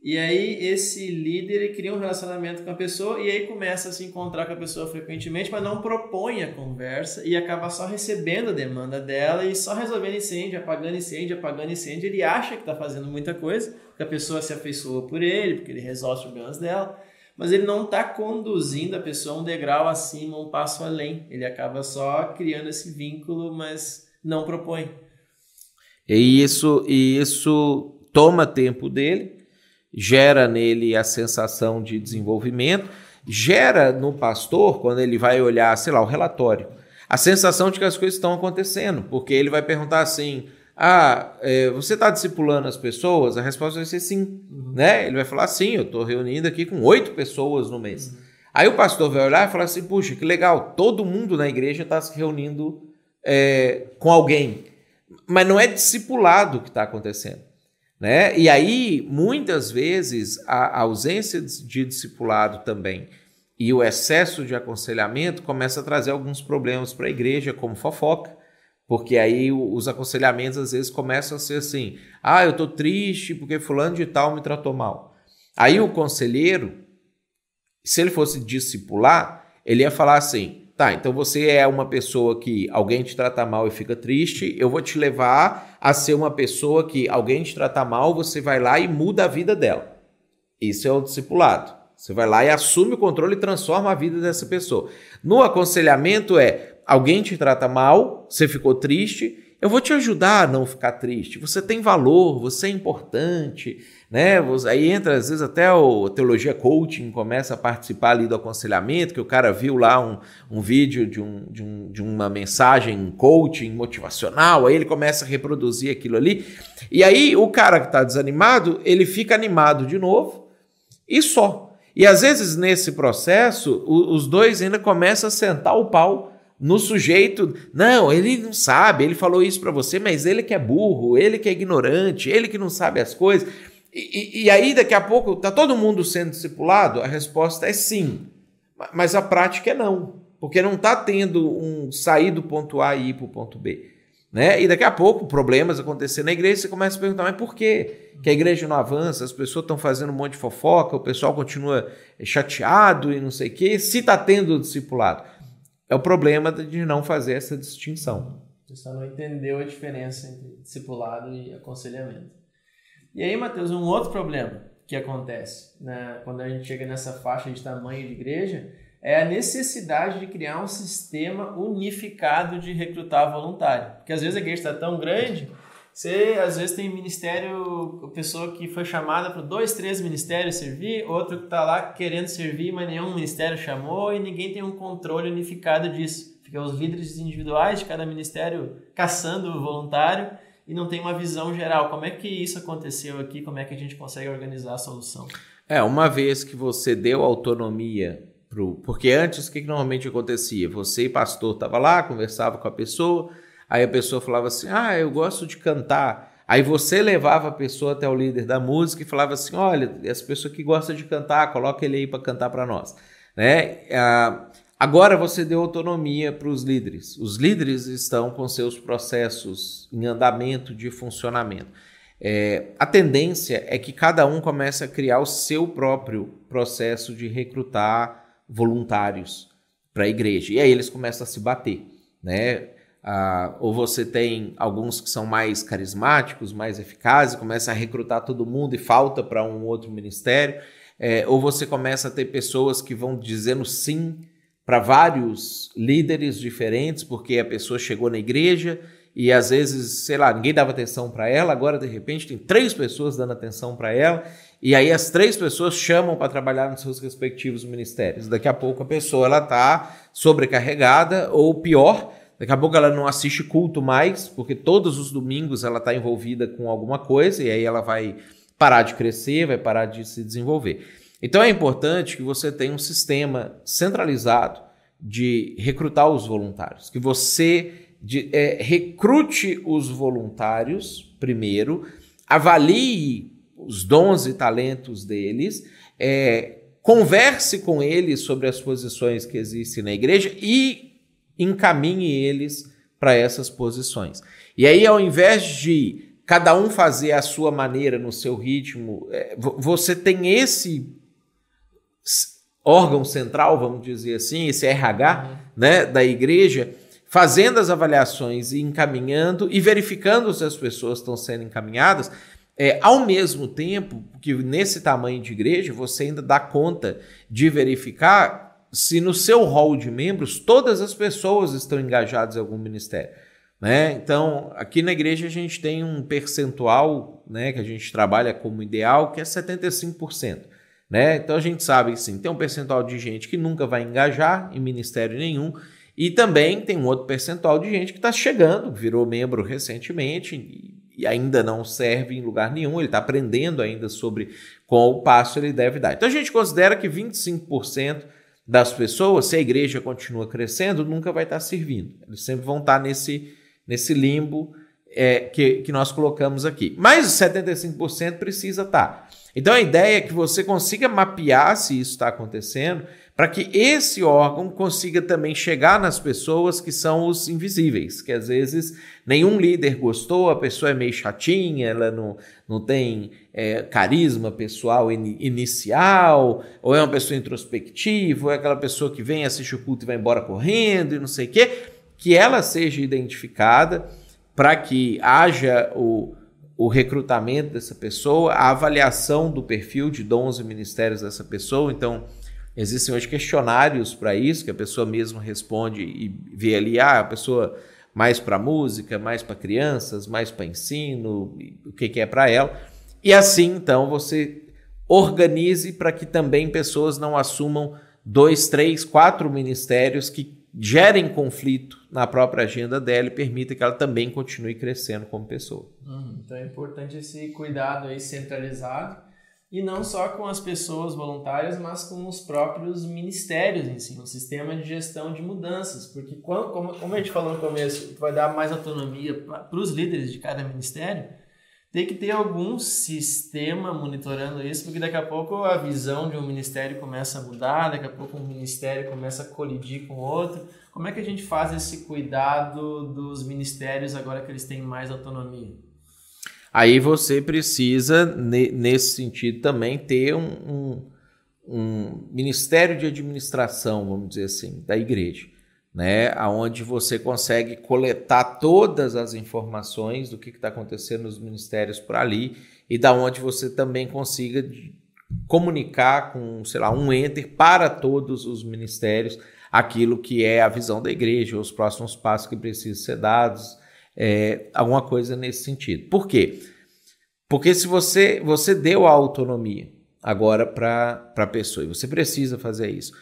E aí esse líder cria um relacionamento com a pessoa e aí começa a se encontrar com a pessoa frequentemente, mas não propõe a conversa e acaba só recebendo a demanda dela e só resolvendo incêndio, apagando incêndio, apagando incêndio. Ele acha que está fazendo muita coisa, que a pessoa se afeiçoa por ele, porque ele resolve os problemas dela, mas ele não está conduzindo a pessoa um degrau acima, um passo além. Ele acaba só criando esse vínculo, mas não propõe. E isso, e isso toma tempo dele gera nele a sensação de desenvolvimento, gera no pastor, quando ele vai olhar, sei lá, o relatório, a sensação de que as coisas estão acontecendo, porque ele vai perguntar assim: ah, é, você está discipulando as pessoas? A resposta vai ser sim. Uhum. Né? Ele vai falar: sim, eu estou reunindo aqui com oito pessoas no mês. Uhum. Aí o pastor vai olhar e falar assim: puxa, que legal, todo mundo na igreja está se reunindo é, com alguém. Mas não é discipulado que está acontecendo. Né? E aí, muitas vezes, a ausência de discipulado também e o excesso de aconselhamento começa a trazer alguns problemas para a igreja, como fofoca, porque aí os aconselhamentos às vezes começam a ser assim: ah, eu estou triste porque fulano de tal me tratou mal. Aí o conselheiro, se ele fosse discipular, ele ia falar assim: Tá, então você é uma pessoa que alguém te trata mal e fica triste, eu vou te levar a ser uma pessoa que alguém te trata mal, você vai lá e muda a vida dela. Isso é o discipulado. Você vai lá e assume o controle e transforma a vida dessa pessoa. No aconselhamento é: alguém te trata mal, você ficou triste, eu vou te ajudar a não ficar triste. Você tem valor, você é importante, né? Aí entra, às vezes, até o Teologia Coaching começa a participar ali do aconselhamento, que o cara viu lá um, um vídeo de, um, de, um, de uma mensagem coaching motivacional, aí ele começa a reproduzir aquilo ali. E aí o cara que está desanimado, ele fica animado de novo e só. E às vezes nesse processo, os dois ainda começam a sentar o pau no sujeito. Não, ele não sabe, ele falou isso para você, mas ele que é burro, ele que é ignorante, ele que não sabe as coisas. E, e, aí, daqui a pouco, está todo mundo sendo discipulado? A resposta é sim, mas a prática é não, porque não está tendo um sair do ponto A e ir para o ponto B. Né? E daqui a pouco, problemas acontecendo na igreja, você começa a perguntar, mas por quê? Que a igreja não avança, as pessoas estão fazendo um monte de fofoca, o pessoal continua chateado e não sei o quê, se está tendo discipulado é o problema de não fazer essa distinção. Você só não entendeu a diferença entre discipulado e aconselhamento. E aí, Mateus, um outro problema que acontece né, quando a gente chega nessa faixa de tamanho de igreja é a necessidade de criar um sistema unificado de recrutar voluntário. Porque às vezes a igreja está tão grande você às vezes tem ministério, pessoa que foi chamada para dois, três ministérios servir, outro que está lá querendo servir, mas nenhum ministério chamou e ninguém tem um controle unificado disso. Fica os líderes individuais de cada ministério caçando o voluntário e não tem uma visão geral. Como é que isso aconteceu aqui? Como é que a gente consegue organizar a solução? É, uma vez que você deu autonomia pro, porque antes o que, que normalmente acontecia? Você, pastor, estava lá, conversava com a pessoa Aí a pessoa falava assim: Ah, eu gosto de cantar. Aí você levava a pessoa até o líder da música e falava assim: Olha, essa pessoa que gosta de cantar, coloca ele aí para cantar para nós. Né? Ah, agora você deu autonomia para os líderes. Os líderes estão com seus processos em andamento de funcionamento. É, a tendência é que cada um comece a criar o seu próprio processo de recrutar voluntários para a igreja. E aí eles começam a se bater. Né? Ah, ou você tem alguns que são mais carismáticos, mais eficazes, começa a recrutar todo mundo e falta para um outro ministério, é, ou você começa a ter pessoas que vão dizendo sim para vários líderes diferentes, porque a pessoa chegou na igreja e às vezes, sei lá, ninguém dava atenção para ela, agora de repente tem três pessoas dando atenção para ela, e aí as três pessoas chamam para trabalhar nos seus respectivos ministérios. Daqui a pouco a pessoa ela tá sobrecarregada ou pior, daqui a pouco ela não assiste culto mais, porque todos os domingos ela está envolvida com alguma coisa e aí ela vai parar de crescer, vai parar de se desenvolver. Então é importante que você tenha um sistema centralizado de recrutar os voluntários, que você de, é, recrute os voluntários primeiro, avalie os dons e talentos deles, é, converse com eles sobre as posições que existem na igreja e encaminhe eles para essas posições. E aí, ao invés de cada um fazer a sua maneira, no seu ritmo, é, você tem esse órgão central, vamos dizer assim, esse RH uhum. né, da igreja, fazendo as avaliações e encaminhando e verificando se as pessoas estão sendo encaminhadas, é, ao mesmo tempo que nesse tamanho de igreja você ainda dá conta de verificar se no seu hall de membros todas as pessoas estão engajadas em algum ministério. Né? Então, aqui na igreja a gente tem um percentual né, que a gente trabalha como ideal, que é 75%. Né? Então a gente sabe que sim, tem um percentual de gente que nunca vai engajar em ministério nenhum e também tem um outro percentual de gente que está chegando, virou membro recentemente e ainda não serve em lugar nenhum, ele está aprendendo ainda sobre qual passo ele deve dar. Então a gente considera que 25% das pessoas, se a igreja continua crescendo, nunca vai estar tá servindo. Eles sempre vão estar tá nesse, nesse limbo é, que, que nós colocamos aqui. Mas 75% precisa estar. Tá. Então a ideia é que você consiga mapear se isso está acontecendo para que esse órgão consiga também chegar nas pessoas que são os invisíveis, que às vezes nenhum líder gostou, a pessoa é meio chatinha, ela não, não tem é, carisma pessoal in, inicial, ou é uma pessoa introspectiva, ou é aquela pessoa que vem, assiste o culto e vai embora correndo e não sei o quê, que ela seja identificada para que haja o, o recrutamento dessa pessoa, a avaliação do perfil de dons e ministérios dessa pessoa, então Existem hoje questionários para isso, que a pessoa mesmo responde e vê ali, ah, a pessoa mais para música, mais para crianças, mais para ensino, o que, que é para ela. E assim, então, você organize para que também pessoas não assumam dois, três, quatro ministérios que gerem conflito na própria agenda dela e permita que ela também continue crescendo como pessoa. Uhum. Então é importante esse cuidado aí centralizado e não só com as pessoas voluntárias, mas com os próprios ministérios em si, um sistema de gestão de mudanças, porque quando, como, como a gente falou no começo, vai dar mais autonomia para os líderes de cada ministério, tem que ter algum sistema monitorando isso, porque daqui a pouco a visão de um ministério começa a mudar, daqui a pouco um ministério começa a colidir com outro. Como é que a gente faz esse cuidado dos ministérios agora que eles têm mais autonomia? Aí você precisa, nesse sentido, também ter um, um, um, ministério de administração, vamos dizer assim, da igreja, né? Onde você consegue coletar todas as informações do que está acontecendo nos ministérios por ali e da onde você também consiga comunicar com, sei lá, um enter para todos os ministérios aquilo que é a visão da igreja, os próximos passos que precisam ser dados, é, alguma coisa nesse sentido. Por quê? Porque se você, você deu a autonomia agora para a pessoa, e você precisa fazer isso.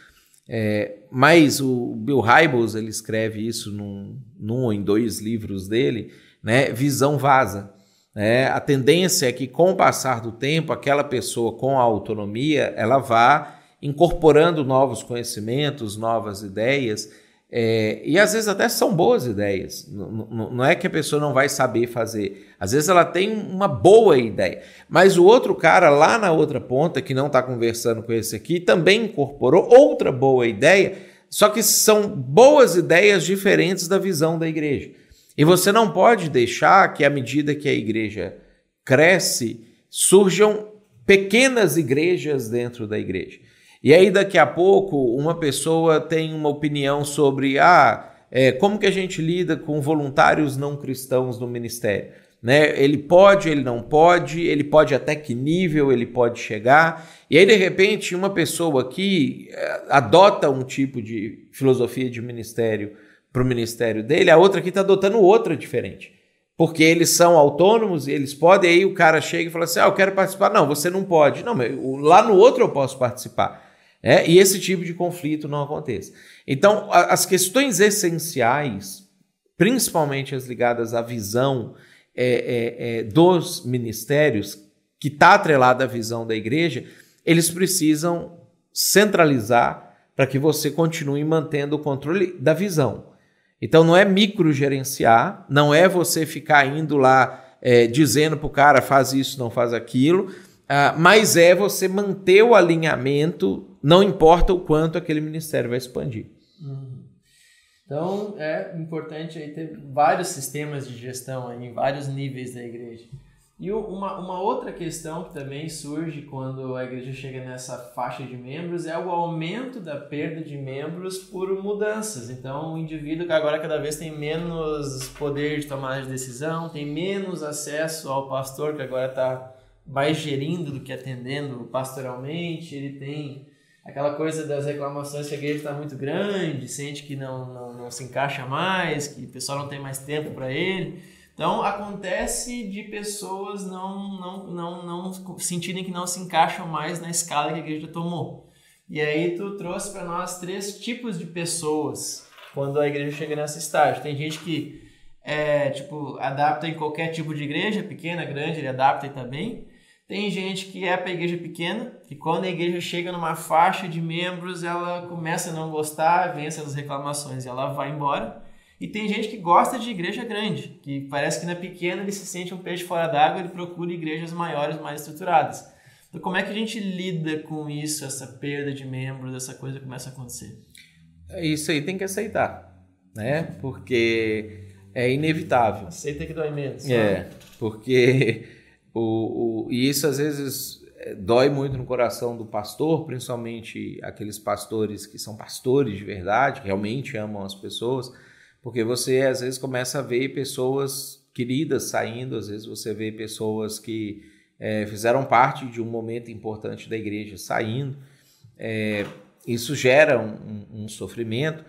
É, mas o Bill Hybels, ele escreve isso num, num ou em dois livros dele, né? Visão vaza. Né? A tendência é que, com o passar do tempo, aquela pessoa com a autonomia, ela vá incorporando novos conhecimentos, novas ideias, é, e às vezes até são boas ideias. Não, não, é que a pessoa não vai saber fazer. Às vezes ela tem uma boa ideia. Mas o outro cara lá na outra ponta, que não está conversando com esse aqui, também incorporou outra boa ideia. Só que são boas ideias diferentes da visão da igreja. E você não pode deixar que, à medida que a igreja cresce, surjam pequenas igrejas dentro da igreja. E aí, daqui a pouco, uma pessoa tem uma opinião sobre ah, é, como que a gente lida com voluntários não cristãos no ministério. né? Ele pode, ele não pode, ele pode até que nível ele pode chegar. E aí, de repente, uma pessoa que eh, adota um tipo de filosofia de ministério para o ministério dele, a outra aqui está adotando outra diferente. Porque eles são autônomos e eles podem, aí o cara chega e fala assim: Ah, eu quero participar. Não, você não pode. Não, mas lá no outro eu posso participar. É, e esse tipo de conflito não acontece. Então, as questões essenciais, principalmente as ligadas à visão é, é, é, dos ministérios, que está atrelada à visão da igreja, eles precisam centralizar para que você continue mantendo o controle da visão. Então não é microgerenciar, não é você ficar indo lá é, dizendo para o cara faz isso, não faz aquilo, uh, mas é você manter o alinhamento, não importa o quanto aquele ministério vai expandir. Uhum. Então é importante aí ter vários sistemas de gestão aí, em vários níveis da igreja. E uma, uma outra questão que também surge quando a igreja chega nessa faixa de membros é o aumento da perda de membros por mudanças. Então, o indivíduo que agora cada vez tem menos poder de tomada de decisão, tem menos acesso ao pastor que agora está mais gerindo do que atendendo pastoralmente, ele tem aquela coisa das reclamações que a igreja está muito grande, sente que não, não, não se encaixa mais, que o pessoal não tem mais tempo para ele. Então acontece de pessoas não, não, não, não sentirem que não se encaixam mais na escala que a igreja tomou. E aí tu trouxe para nós três tipos de pessoas quando a igreja chega nesse estágio. Tem gente que é, tipo, adapta em qualquer tipo de igreja, pequena, grande, ele adapta e tá. Tem gente que é para igreja pequena, que quando a igreja chega numa faixa de membros, ela começa a não gostar, vem essas reclamações e ela vai embora. E tem gente que gosta de igreja grande, que parece que na pequena ele se sente um peixe fora d'água, ele procura igrejas maiores, mais estruturadas. Então, como é que a gente lida com isso, essa perda de membros, essa coisa começa a acontecer? É isso aí tem que aceitar, né? Porque é inevitável. Aceita que dói menos. É, porque o, o, e isso às vezes é, dói muito no coração do pastor, principalmente aqueles pastores que são pastores de verdade, realmente amam as pessoas porque você às vezes começa a ver pessoas queridas saindo, às vezes você vê pessoas que é, fizeram parte de um momento importante da igreja saindo. É, isso gera um, um, sofrimento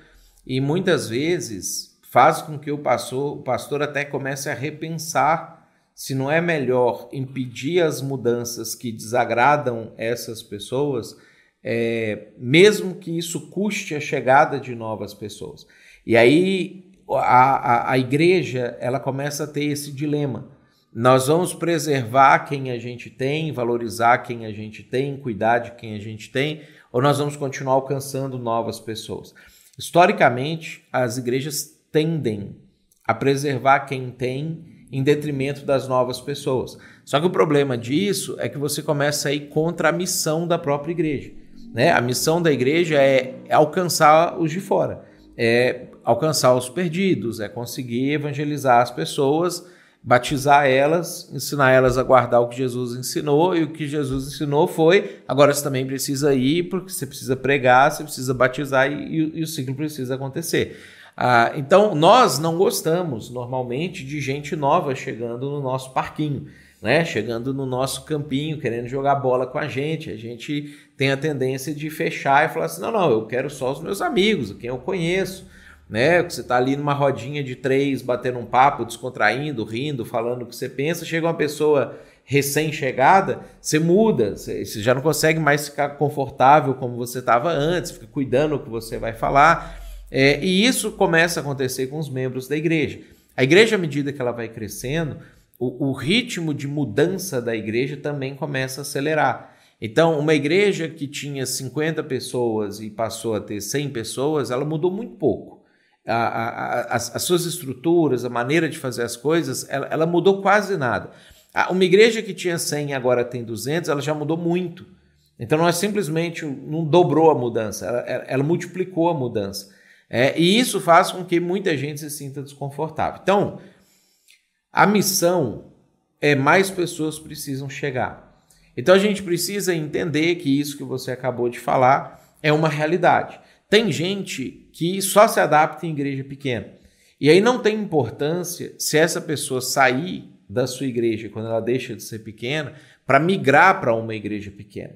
e muitas vezes faz com que o pastor, o pastor até comece a repensar se não é melhor impedir as mudanças que desagradam essas pessoas, é, mesmo que isso custe a chegada de novas pessoas. E aí a, a, a igreja ela começa a ter esse dilema. Nós vamos preservar quem a gente tem, valorizar quem a gente tem, cuidar de quem a gente tem, ou nós vamos continuar alcançando novas pessoas? Historicamente, as igrejas tendem a preservar quem tem em detrimento das novas pessoas. Só que o problema disso é que você começa a ir contra a missão da própria igreja. Né? A missão da igreja é alcançar os de fora é alcançar os perdidos, é conseguir evangelizar as pessoas, batizar elas, ensinar elas a guardar o que Jesus ensinou, e o que Jesus ensinou foi: agora você também precisa ir, porque você precisa pregar, você precisa batizar e, e o ciclo precisa acontecer. Ah, então, nós não gostamos normalmente de gente nova chegando no nosso parquinho. Né, chegando no nosso campinho, querendo jogar bola com a gente. A gente tem a tendência de fechar e falar assim: não, não, eu quero só os meus amigos, quem eu conheço. Né? Você está ali numa rodinha de três, batendo um papo, descontraindo, rindo, falando o que você pensa. Chega uma pessoa recém-chegada, você muda, você já não consegue mais ficar confortável como você estava antes, fica cuidando o que você vai falar. É, e isso começa a acontecer com os membros da igreja. A igreja, à medida que ela vai crescendo, o, o ritmo de mudança da igreja também começa a acelerar. Então, uma igreja que tinha 50 pessoas e passou a ter 100 pessoas, ela mudou muito pouco. A, a, a, as, as, suas estruturas, a maneira de fazer as coisas, ela, ela mudou quase nada. Uma igreja que tinha 100 e agora tem 200, ela já mudou muito. Então, não é simplesmente, não dobrou a mudança, ela, ela multiplicou a mudança. É, e isso faz com que muita gente se sinta desconfortável. Então, a missão é mais pessoas precisam chegar. Então a gente precisa entender que isso que você acabou de falar é uma realidade. Tem gente que só se adapta em igreja pequena. E aí não tem importância se essa pessoa sair da sua igreja, quando ela deixa de ser pequena, para migrar para uma igreja pequena.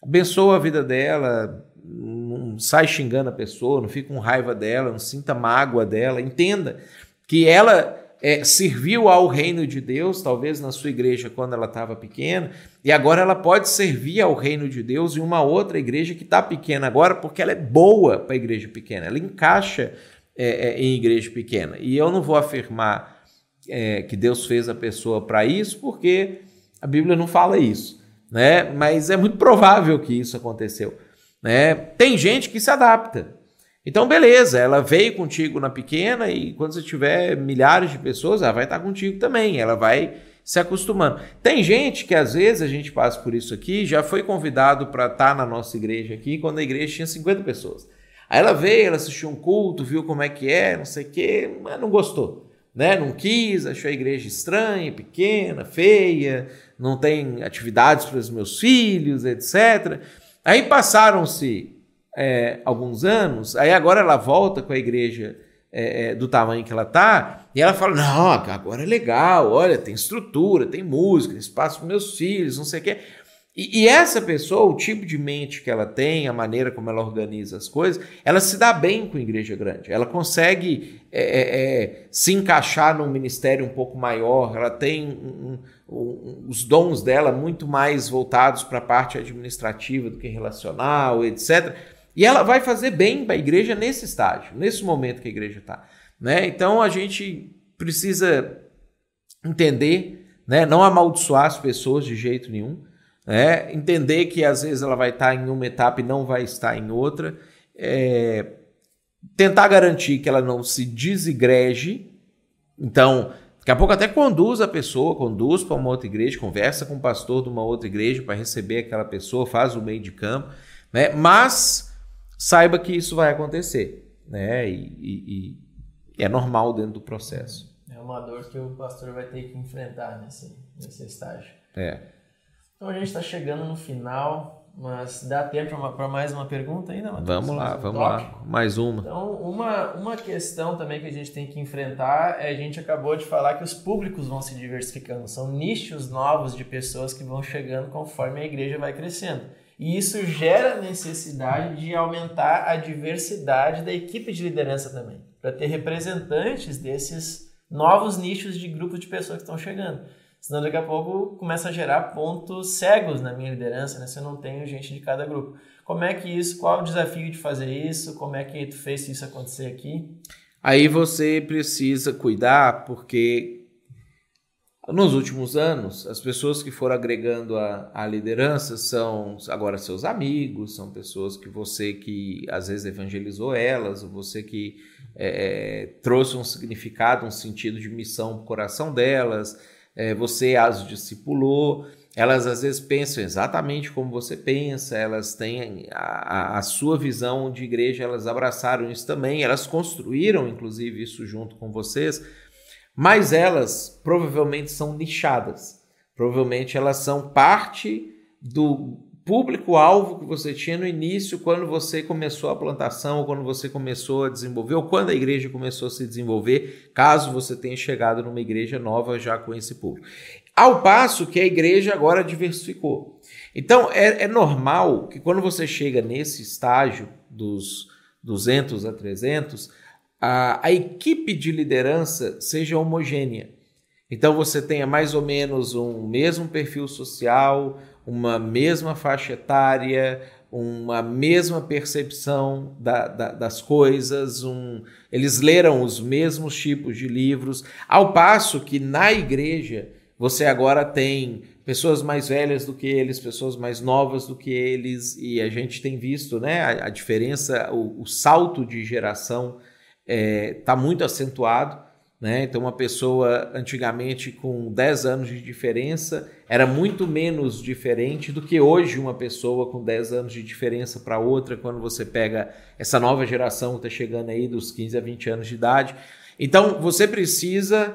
Abençoa a vida dela, não sai xingando a pessoa, não fica com raiva dela, não sinta mágoa dela, entenda que ela é, serviu ao reino de Deus, talvez na sua igreja quando ela estava pequena, e agora ela pode servir ao reino de Deus em uma outra igreja que está pequena agora, porque ela é boa para a igreja pequena, ela encaixa é, é, em igreja pequena. E eu não vou afirmar é, que Deus fez a pessoa para isso, porque a Bíblia não fala isso, né? mas é muito provável que isso aconteceu. Né? Tem gente que se adapta, então, beleza, ela veio contigo na pequena e quando você tiver milhares de pessoas, ela vai estar contigo também, ela vai se acostumando. Tem gente que às vezes a gente passa por isso aqui, já foi convidado para estar na nossa igreja aqui quando a igreja tinha 50 pessoas. Aí ela veio, ela assistiu um culto, viu como é que é, não sei o quê, mas não gostou. Né? Não quis, achou a igreja estranha, pequena, feia, não tem atividades para os meus filhos, etc. Aí passaram-se é, alguns anos, aí agora ela volta com a igreja é, é do tamanho que ela tá, e ela fala: não, agora é legal, olha, tem estrutura, tem música, espaço para meus filhos, não sei o quê. E, e, essa pessoa, o tipo de mente que ela tem, a maneira como ela organiza as coisas, ela se dá bem com a igreja grande. Ela consegue é, é, é se encaixar num ministério um pouco maior. Ela tem um, um, os dons dela muito mais voltados para a parte administrativa do que relacional, etc. E ela vai fazer bem para a igreja nesse estágio, nesse momento que a igreja está. Né? Então a gente precisa entender, né? não amaldiçoar as pessoas de jeito nenhum, né? entender que às vezes ela vai estar em uma etapa e não vai estar em outra, é... tentar garantir que ela não se desigreje. Então, daqui a pouco até conduz a pessoa, conduz para uma outra igreja, conversa com o pastor de uma outra igreja para receber aquela pessoa, faz o meio de campo, né? mas saiba que isso vai acontecer, né? E, e, e, é normal dentro do processo. É uma dor que o pastor vai ter que enfrentar nesse, nesse estágio. É. Então a gente está chegando no final, mas dá tempo para mais uma pergunta ainda, Matheus? Vamos lá, vamos lá, mais uma. Então, uma, uma questão também que a gente tem que enfrentar é a gente acabou de falar que os públicos vão se diversificando, são nichos novos de pessoas que vão chegando conforme a igreja vai crescendo. E isso gera necessidade de aumentar a diversidade da equipe de liderança também, para ter representantes desses novos nichos de grupos de pessoas que estão chegando. Senão daqui a pouco começa a gerar pontos cegos na minha liderança, né? Se eu não tenho gente de cada grupo. Como é que isso, qual o desafio de fazer isso? Como é que tu fez isso acontecer aqui? Aí você precisa cuidar porque nos últimos anos, as pessoas que foram agregando a, a liderança são agora seus amigos, são pessoas que você que às vezes evangelizou elas, ou você que é, é trouxe um significado, um sentido de missão para o coração delas, é, você as discipulou, elas às vezes pensam exatamente como você pensa, elas têm a, a, sua visão de igreja, elas abraçaram isso também, elas construíram inclusive isso junto com vocês mas elas provavelmente são nichadas. Provavelmente elas são parte do público-alvo que você tinha no início, quando você começou a plantação, ou quando você começou a desenvolver, ou quando a igreja começou a se desenvolver, caso você tenha chegado numa igreja nova já com esse público. Ao passo que a igreja agora diversificou. Então, é, é normal que quando você chega nesse estágio dos 200 a 300, a, a equipe de liderança seja homogênea. Então você tenha mais ou menos um mesmo perfil social, uma mesma faixa etária, uma mesma percepção da, da, das coisas, um, eles leram os mesmos tipos de livros, ao passo que na igreja você agora tem pessoas mais velhas do que eles, pessoas mais novas do que eles, e a gente tem visto né, a, a diferença, o, o salto de geração está é, tá muito acentuado. Né? Então, uma pessoa antigamente com 10 anos de diferença era muito menos diferente do que hoje uma pessoa com 10 anos de diferença para outra, quando você pega essa nova geração que está chegando aí dos 15 a 20 anos de idade. Então, você precisa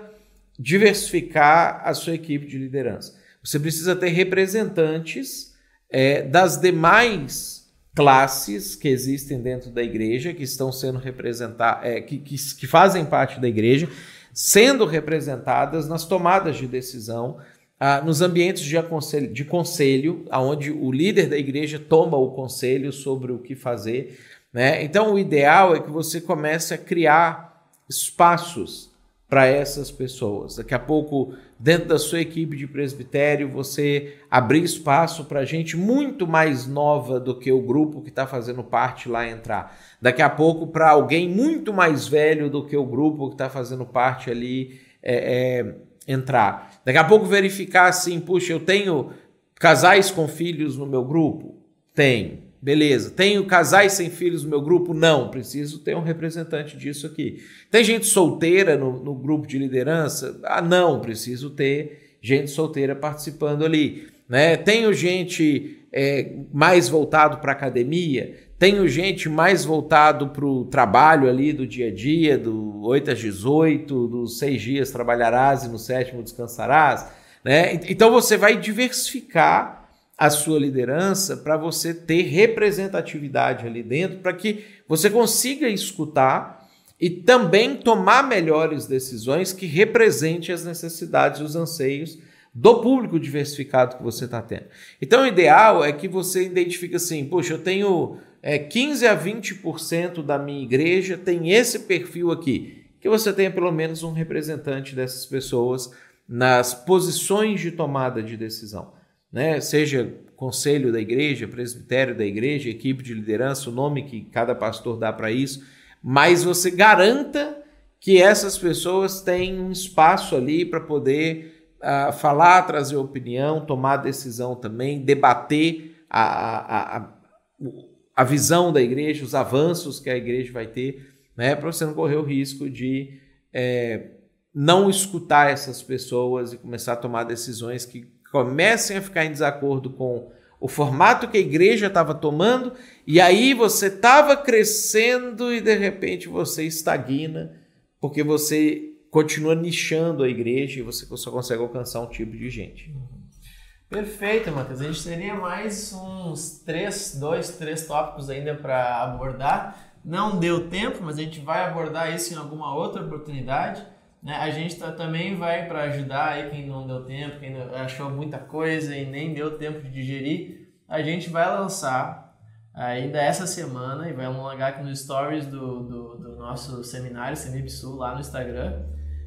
diversificar a sua equipe de liderança. Você precisa ter representantes é, das demais classes que existem dentro da igreja, que estão sendo representadas, é, que, que, que, fazem parte da igreja. Sendo representadas nas tomadas de decisão, ah, nos ambientes de, aconselho, de conselho, onde o líder da igreja toma o conselho sobre o que fazer. Né? Então, o ideal é que você comece a criar espaços para essas pessoas. Daqui a pouco, dentro da sua equipe de presbitério, você abrir espaço para gente muito mais nova do que o grupo que está fazendo parte lá entrar. Daqui a pouco, para alguém muito mais velho do que o grupo que está fazendo parte ali é, é, entrar. Daqui a pouco, verificar assim: puxa, eu tenho casais com filhos no meu grupo? Tenho. Beleza. Tenho casais sem filhos no meu grupo? Não. Preciso ter um representante disso aqui. Tem gente solteira no, no grupo de liderança? Ah, não. Preciso ter gente solteira participando ali. Né? Tenho gente é, mais voltado para academia? Tenho gente mais voltado para o trabalho ali do dia a dia, do 8 às 18, dos seis dias trabalharás e no sétimo descansarás. Né? Então você vai diversificar a sua liderança para você ter representatividade ali dentro, para que você consiga escutar e também tomar melhores decisões que representem as necessidades e os anseios do público diversificado que você está tendo. Então, o ideal é que você identifique assim: poxa, eu tenho é, 15 a 20% da minha igreja tem esse perfil aqui. Que você tenha pelo menos um representante dessas pessoas nas posições de tomada de decisão né? seja conselho da igreja, presbitério da igreja, equipe de liderança, o nome que cada pastor dá para isso, mas você garanta que essas pessoas têm um espaço ali para poder uh, falar, trazer opinião, tomar decisão também, debater a, a, a, a visão da igreja, os avanços que a igreja vai ter, né, para você não correr o risco de é, não escutar essas pessoas e começar a tomar decisões que comecem a ficar em desacordo com o formato que a igreja estava tomando, e aí você estava crescendo e de repente você estagna, porque você continua nichando a igreja e você só consegue alcançar um tipo de gente. Perfeito, Matheus. A gente teria mais uns três, dois, três tópicos ainda para abordar. Não deu tempo, mas a gente vai abordar isso em alguma outra oportunidade. Né? A gente tá, também vai para ajudar aí quem não deu tempo, quem achou muita coisa e nem deu tempo de digerir. A gente vai lançar ainda essa semana e vai largar aqui nos stories do, do, do nosso seminário Semipsul lá no Instagram.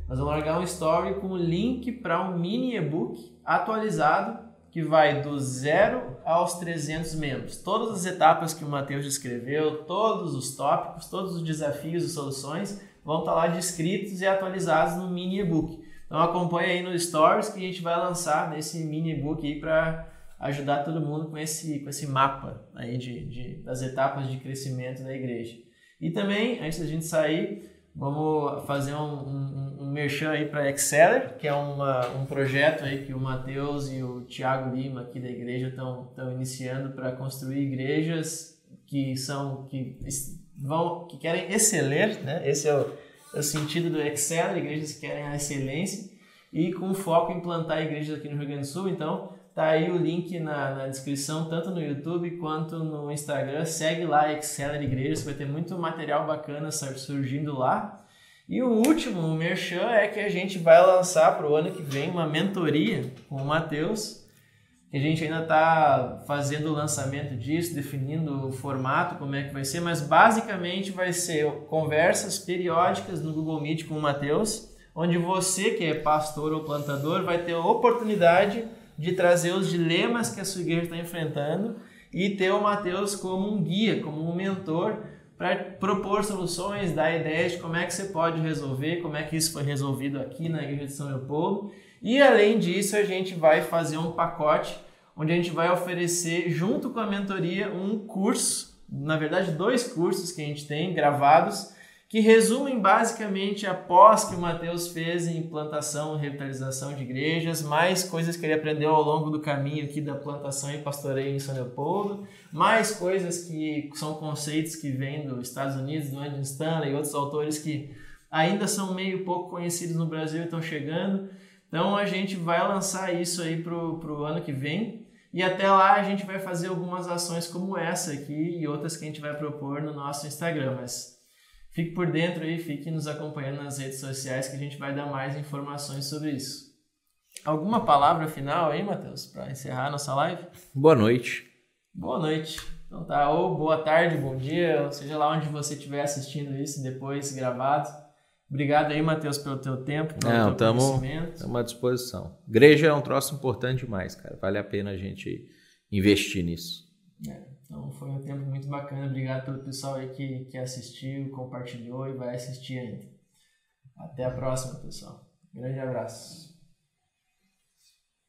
Nós vamos largar um story com o link para um mini e-book atualizado que vai do zero aos 300 membros. Todas as etapas que o Matheus descreveu, todos os tópicos, todos os desafios e soluções vão estar lá descritos e atualizados no mini e-book. Então acompanhe aí nos stories que a gente vai lançar nesse mini e-book aí para ajudar todo mundo com esse, com esse mapa aí de, de, das etapas de crescimento da igreja. E também, antes da gente sair, vamos fazer um, um, um merchan aí para Exceler, que é uma, um projeto aí que o Matheus e o Tiago Lima aqui da igreja estão iniciando para construir igrejas que são que vão, que querem exceler, né? Esse é o, é o sentido do Excel, igrejas que querem a excelência e com foco em plantar igrejas aqui no Rio Grande do Sul. Então, tá aí o link na, na descrição, tanto no YouTube quanto no Instagram. Segue lá, Exceler Igrejas, vai ter muito material bacana surgindo lá. E o último, o Merchan, é que a gente vai lançar para o ano que vem uma mentoria com o Matheus, a gente ainda está fazendo o lançamento disso, definindo o formato, como é que vai ser, mas basicamente vai ser conversas periódicas no Google Meet com o Matheus, onde você, que é pastor ou plantador, vai ter a oportunidade de trazer os dilemas que a sua igreja está enfrentando e ter o Matheus como um guia, como um mentor para propor soluções, dar ideias de como é que você pode resolver, como é que isso foi resolvido aqui na Igreja de São Leopoldo e além disso, a gente vai fazer um pacote onde a gente vai oferecer, junto com a mentoria, um curso, na verdade, dois cursos que a gente tem gravados, que resumem basicamente a pós que o Matheus fez em plantação e revitalização de igrejas, mais coisas que ele aprendeu ao longo do caminho aqui da plantação e pastoreio em São Leopoldo, mais coisas que são conceitos que vêm dos Estados Unidos, do Andy Stanley e outros autores que ainda são meio pouco conhecidos no Brasil e estão chegando. Então a gente vai lançar isso aí pro, pro ano que vem. E até lá a gente vai fazer algumas ações como essa aqui e outras que a gente vai propor no nosso Instagram. Mas fique por dentro aí, fique nos acompanhando nas redes sociais que a gente vai dar mais informações sobre isso. Alguma palavra final aí, Matheus, para encerrar nossa live? Boa noite. Boa noite. Então tá, ou boa tarde, bom dia, seja lá onde você estiver assistindo isso depois gravado. Obrigado aí, Matheus, pelo teu tempo, pelo Não, teu tamo, conhecimento. Estamos à disposição. Igreja é um troço importante demais, cara. Vale a pena a gente investir nisso. É, então foi um tempo muito bacana. Obrigado pelo pessoal aí que, que assistiu, compartilhou e vai assistir ainda. Até a próxima, pessoal. Grande abraço.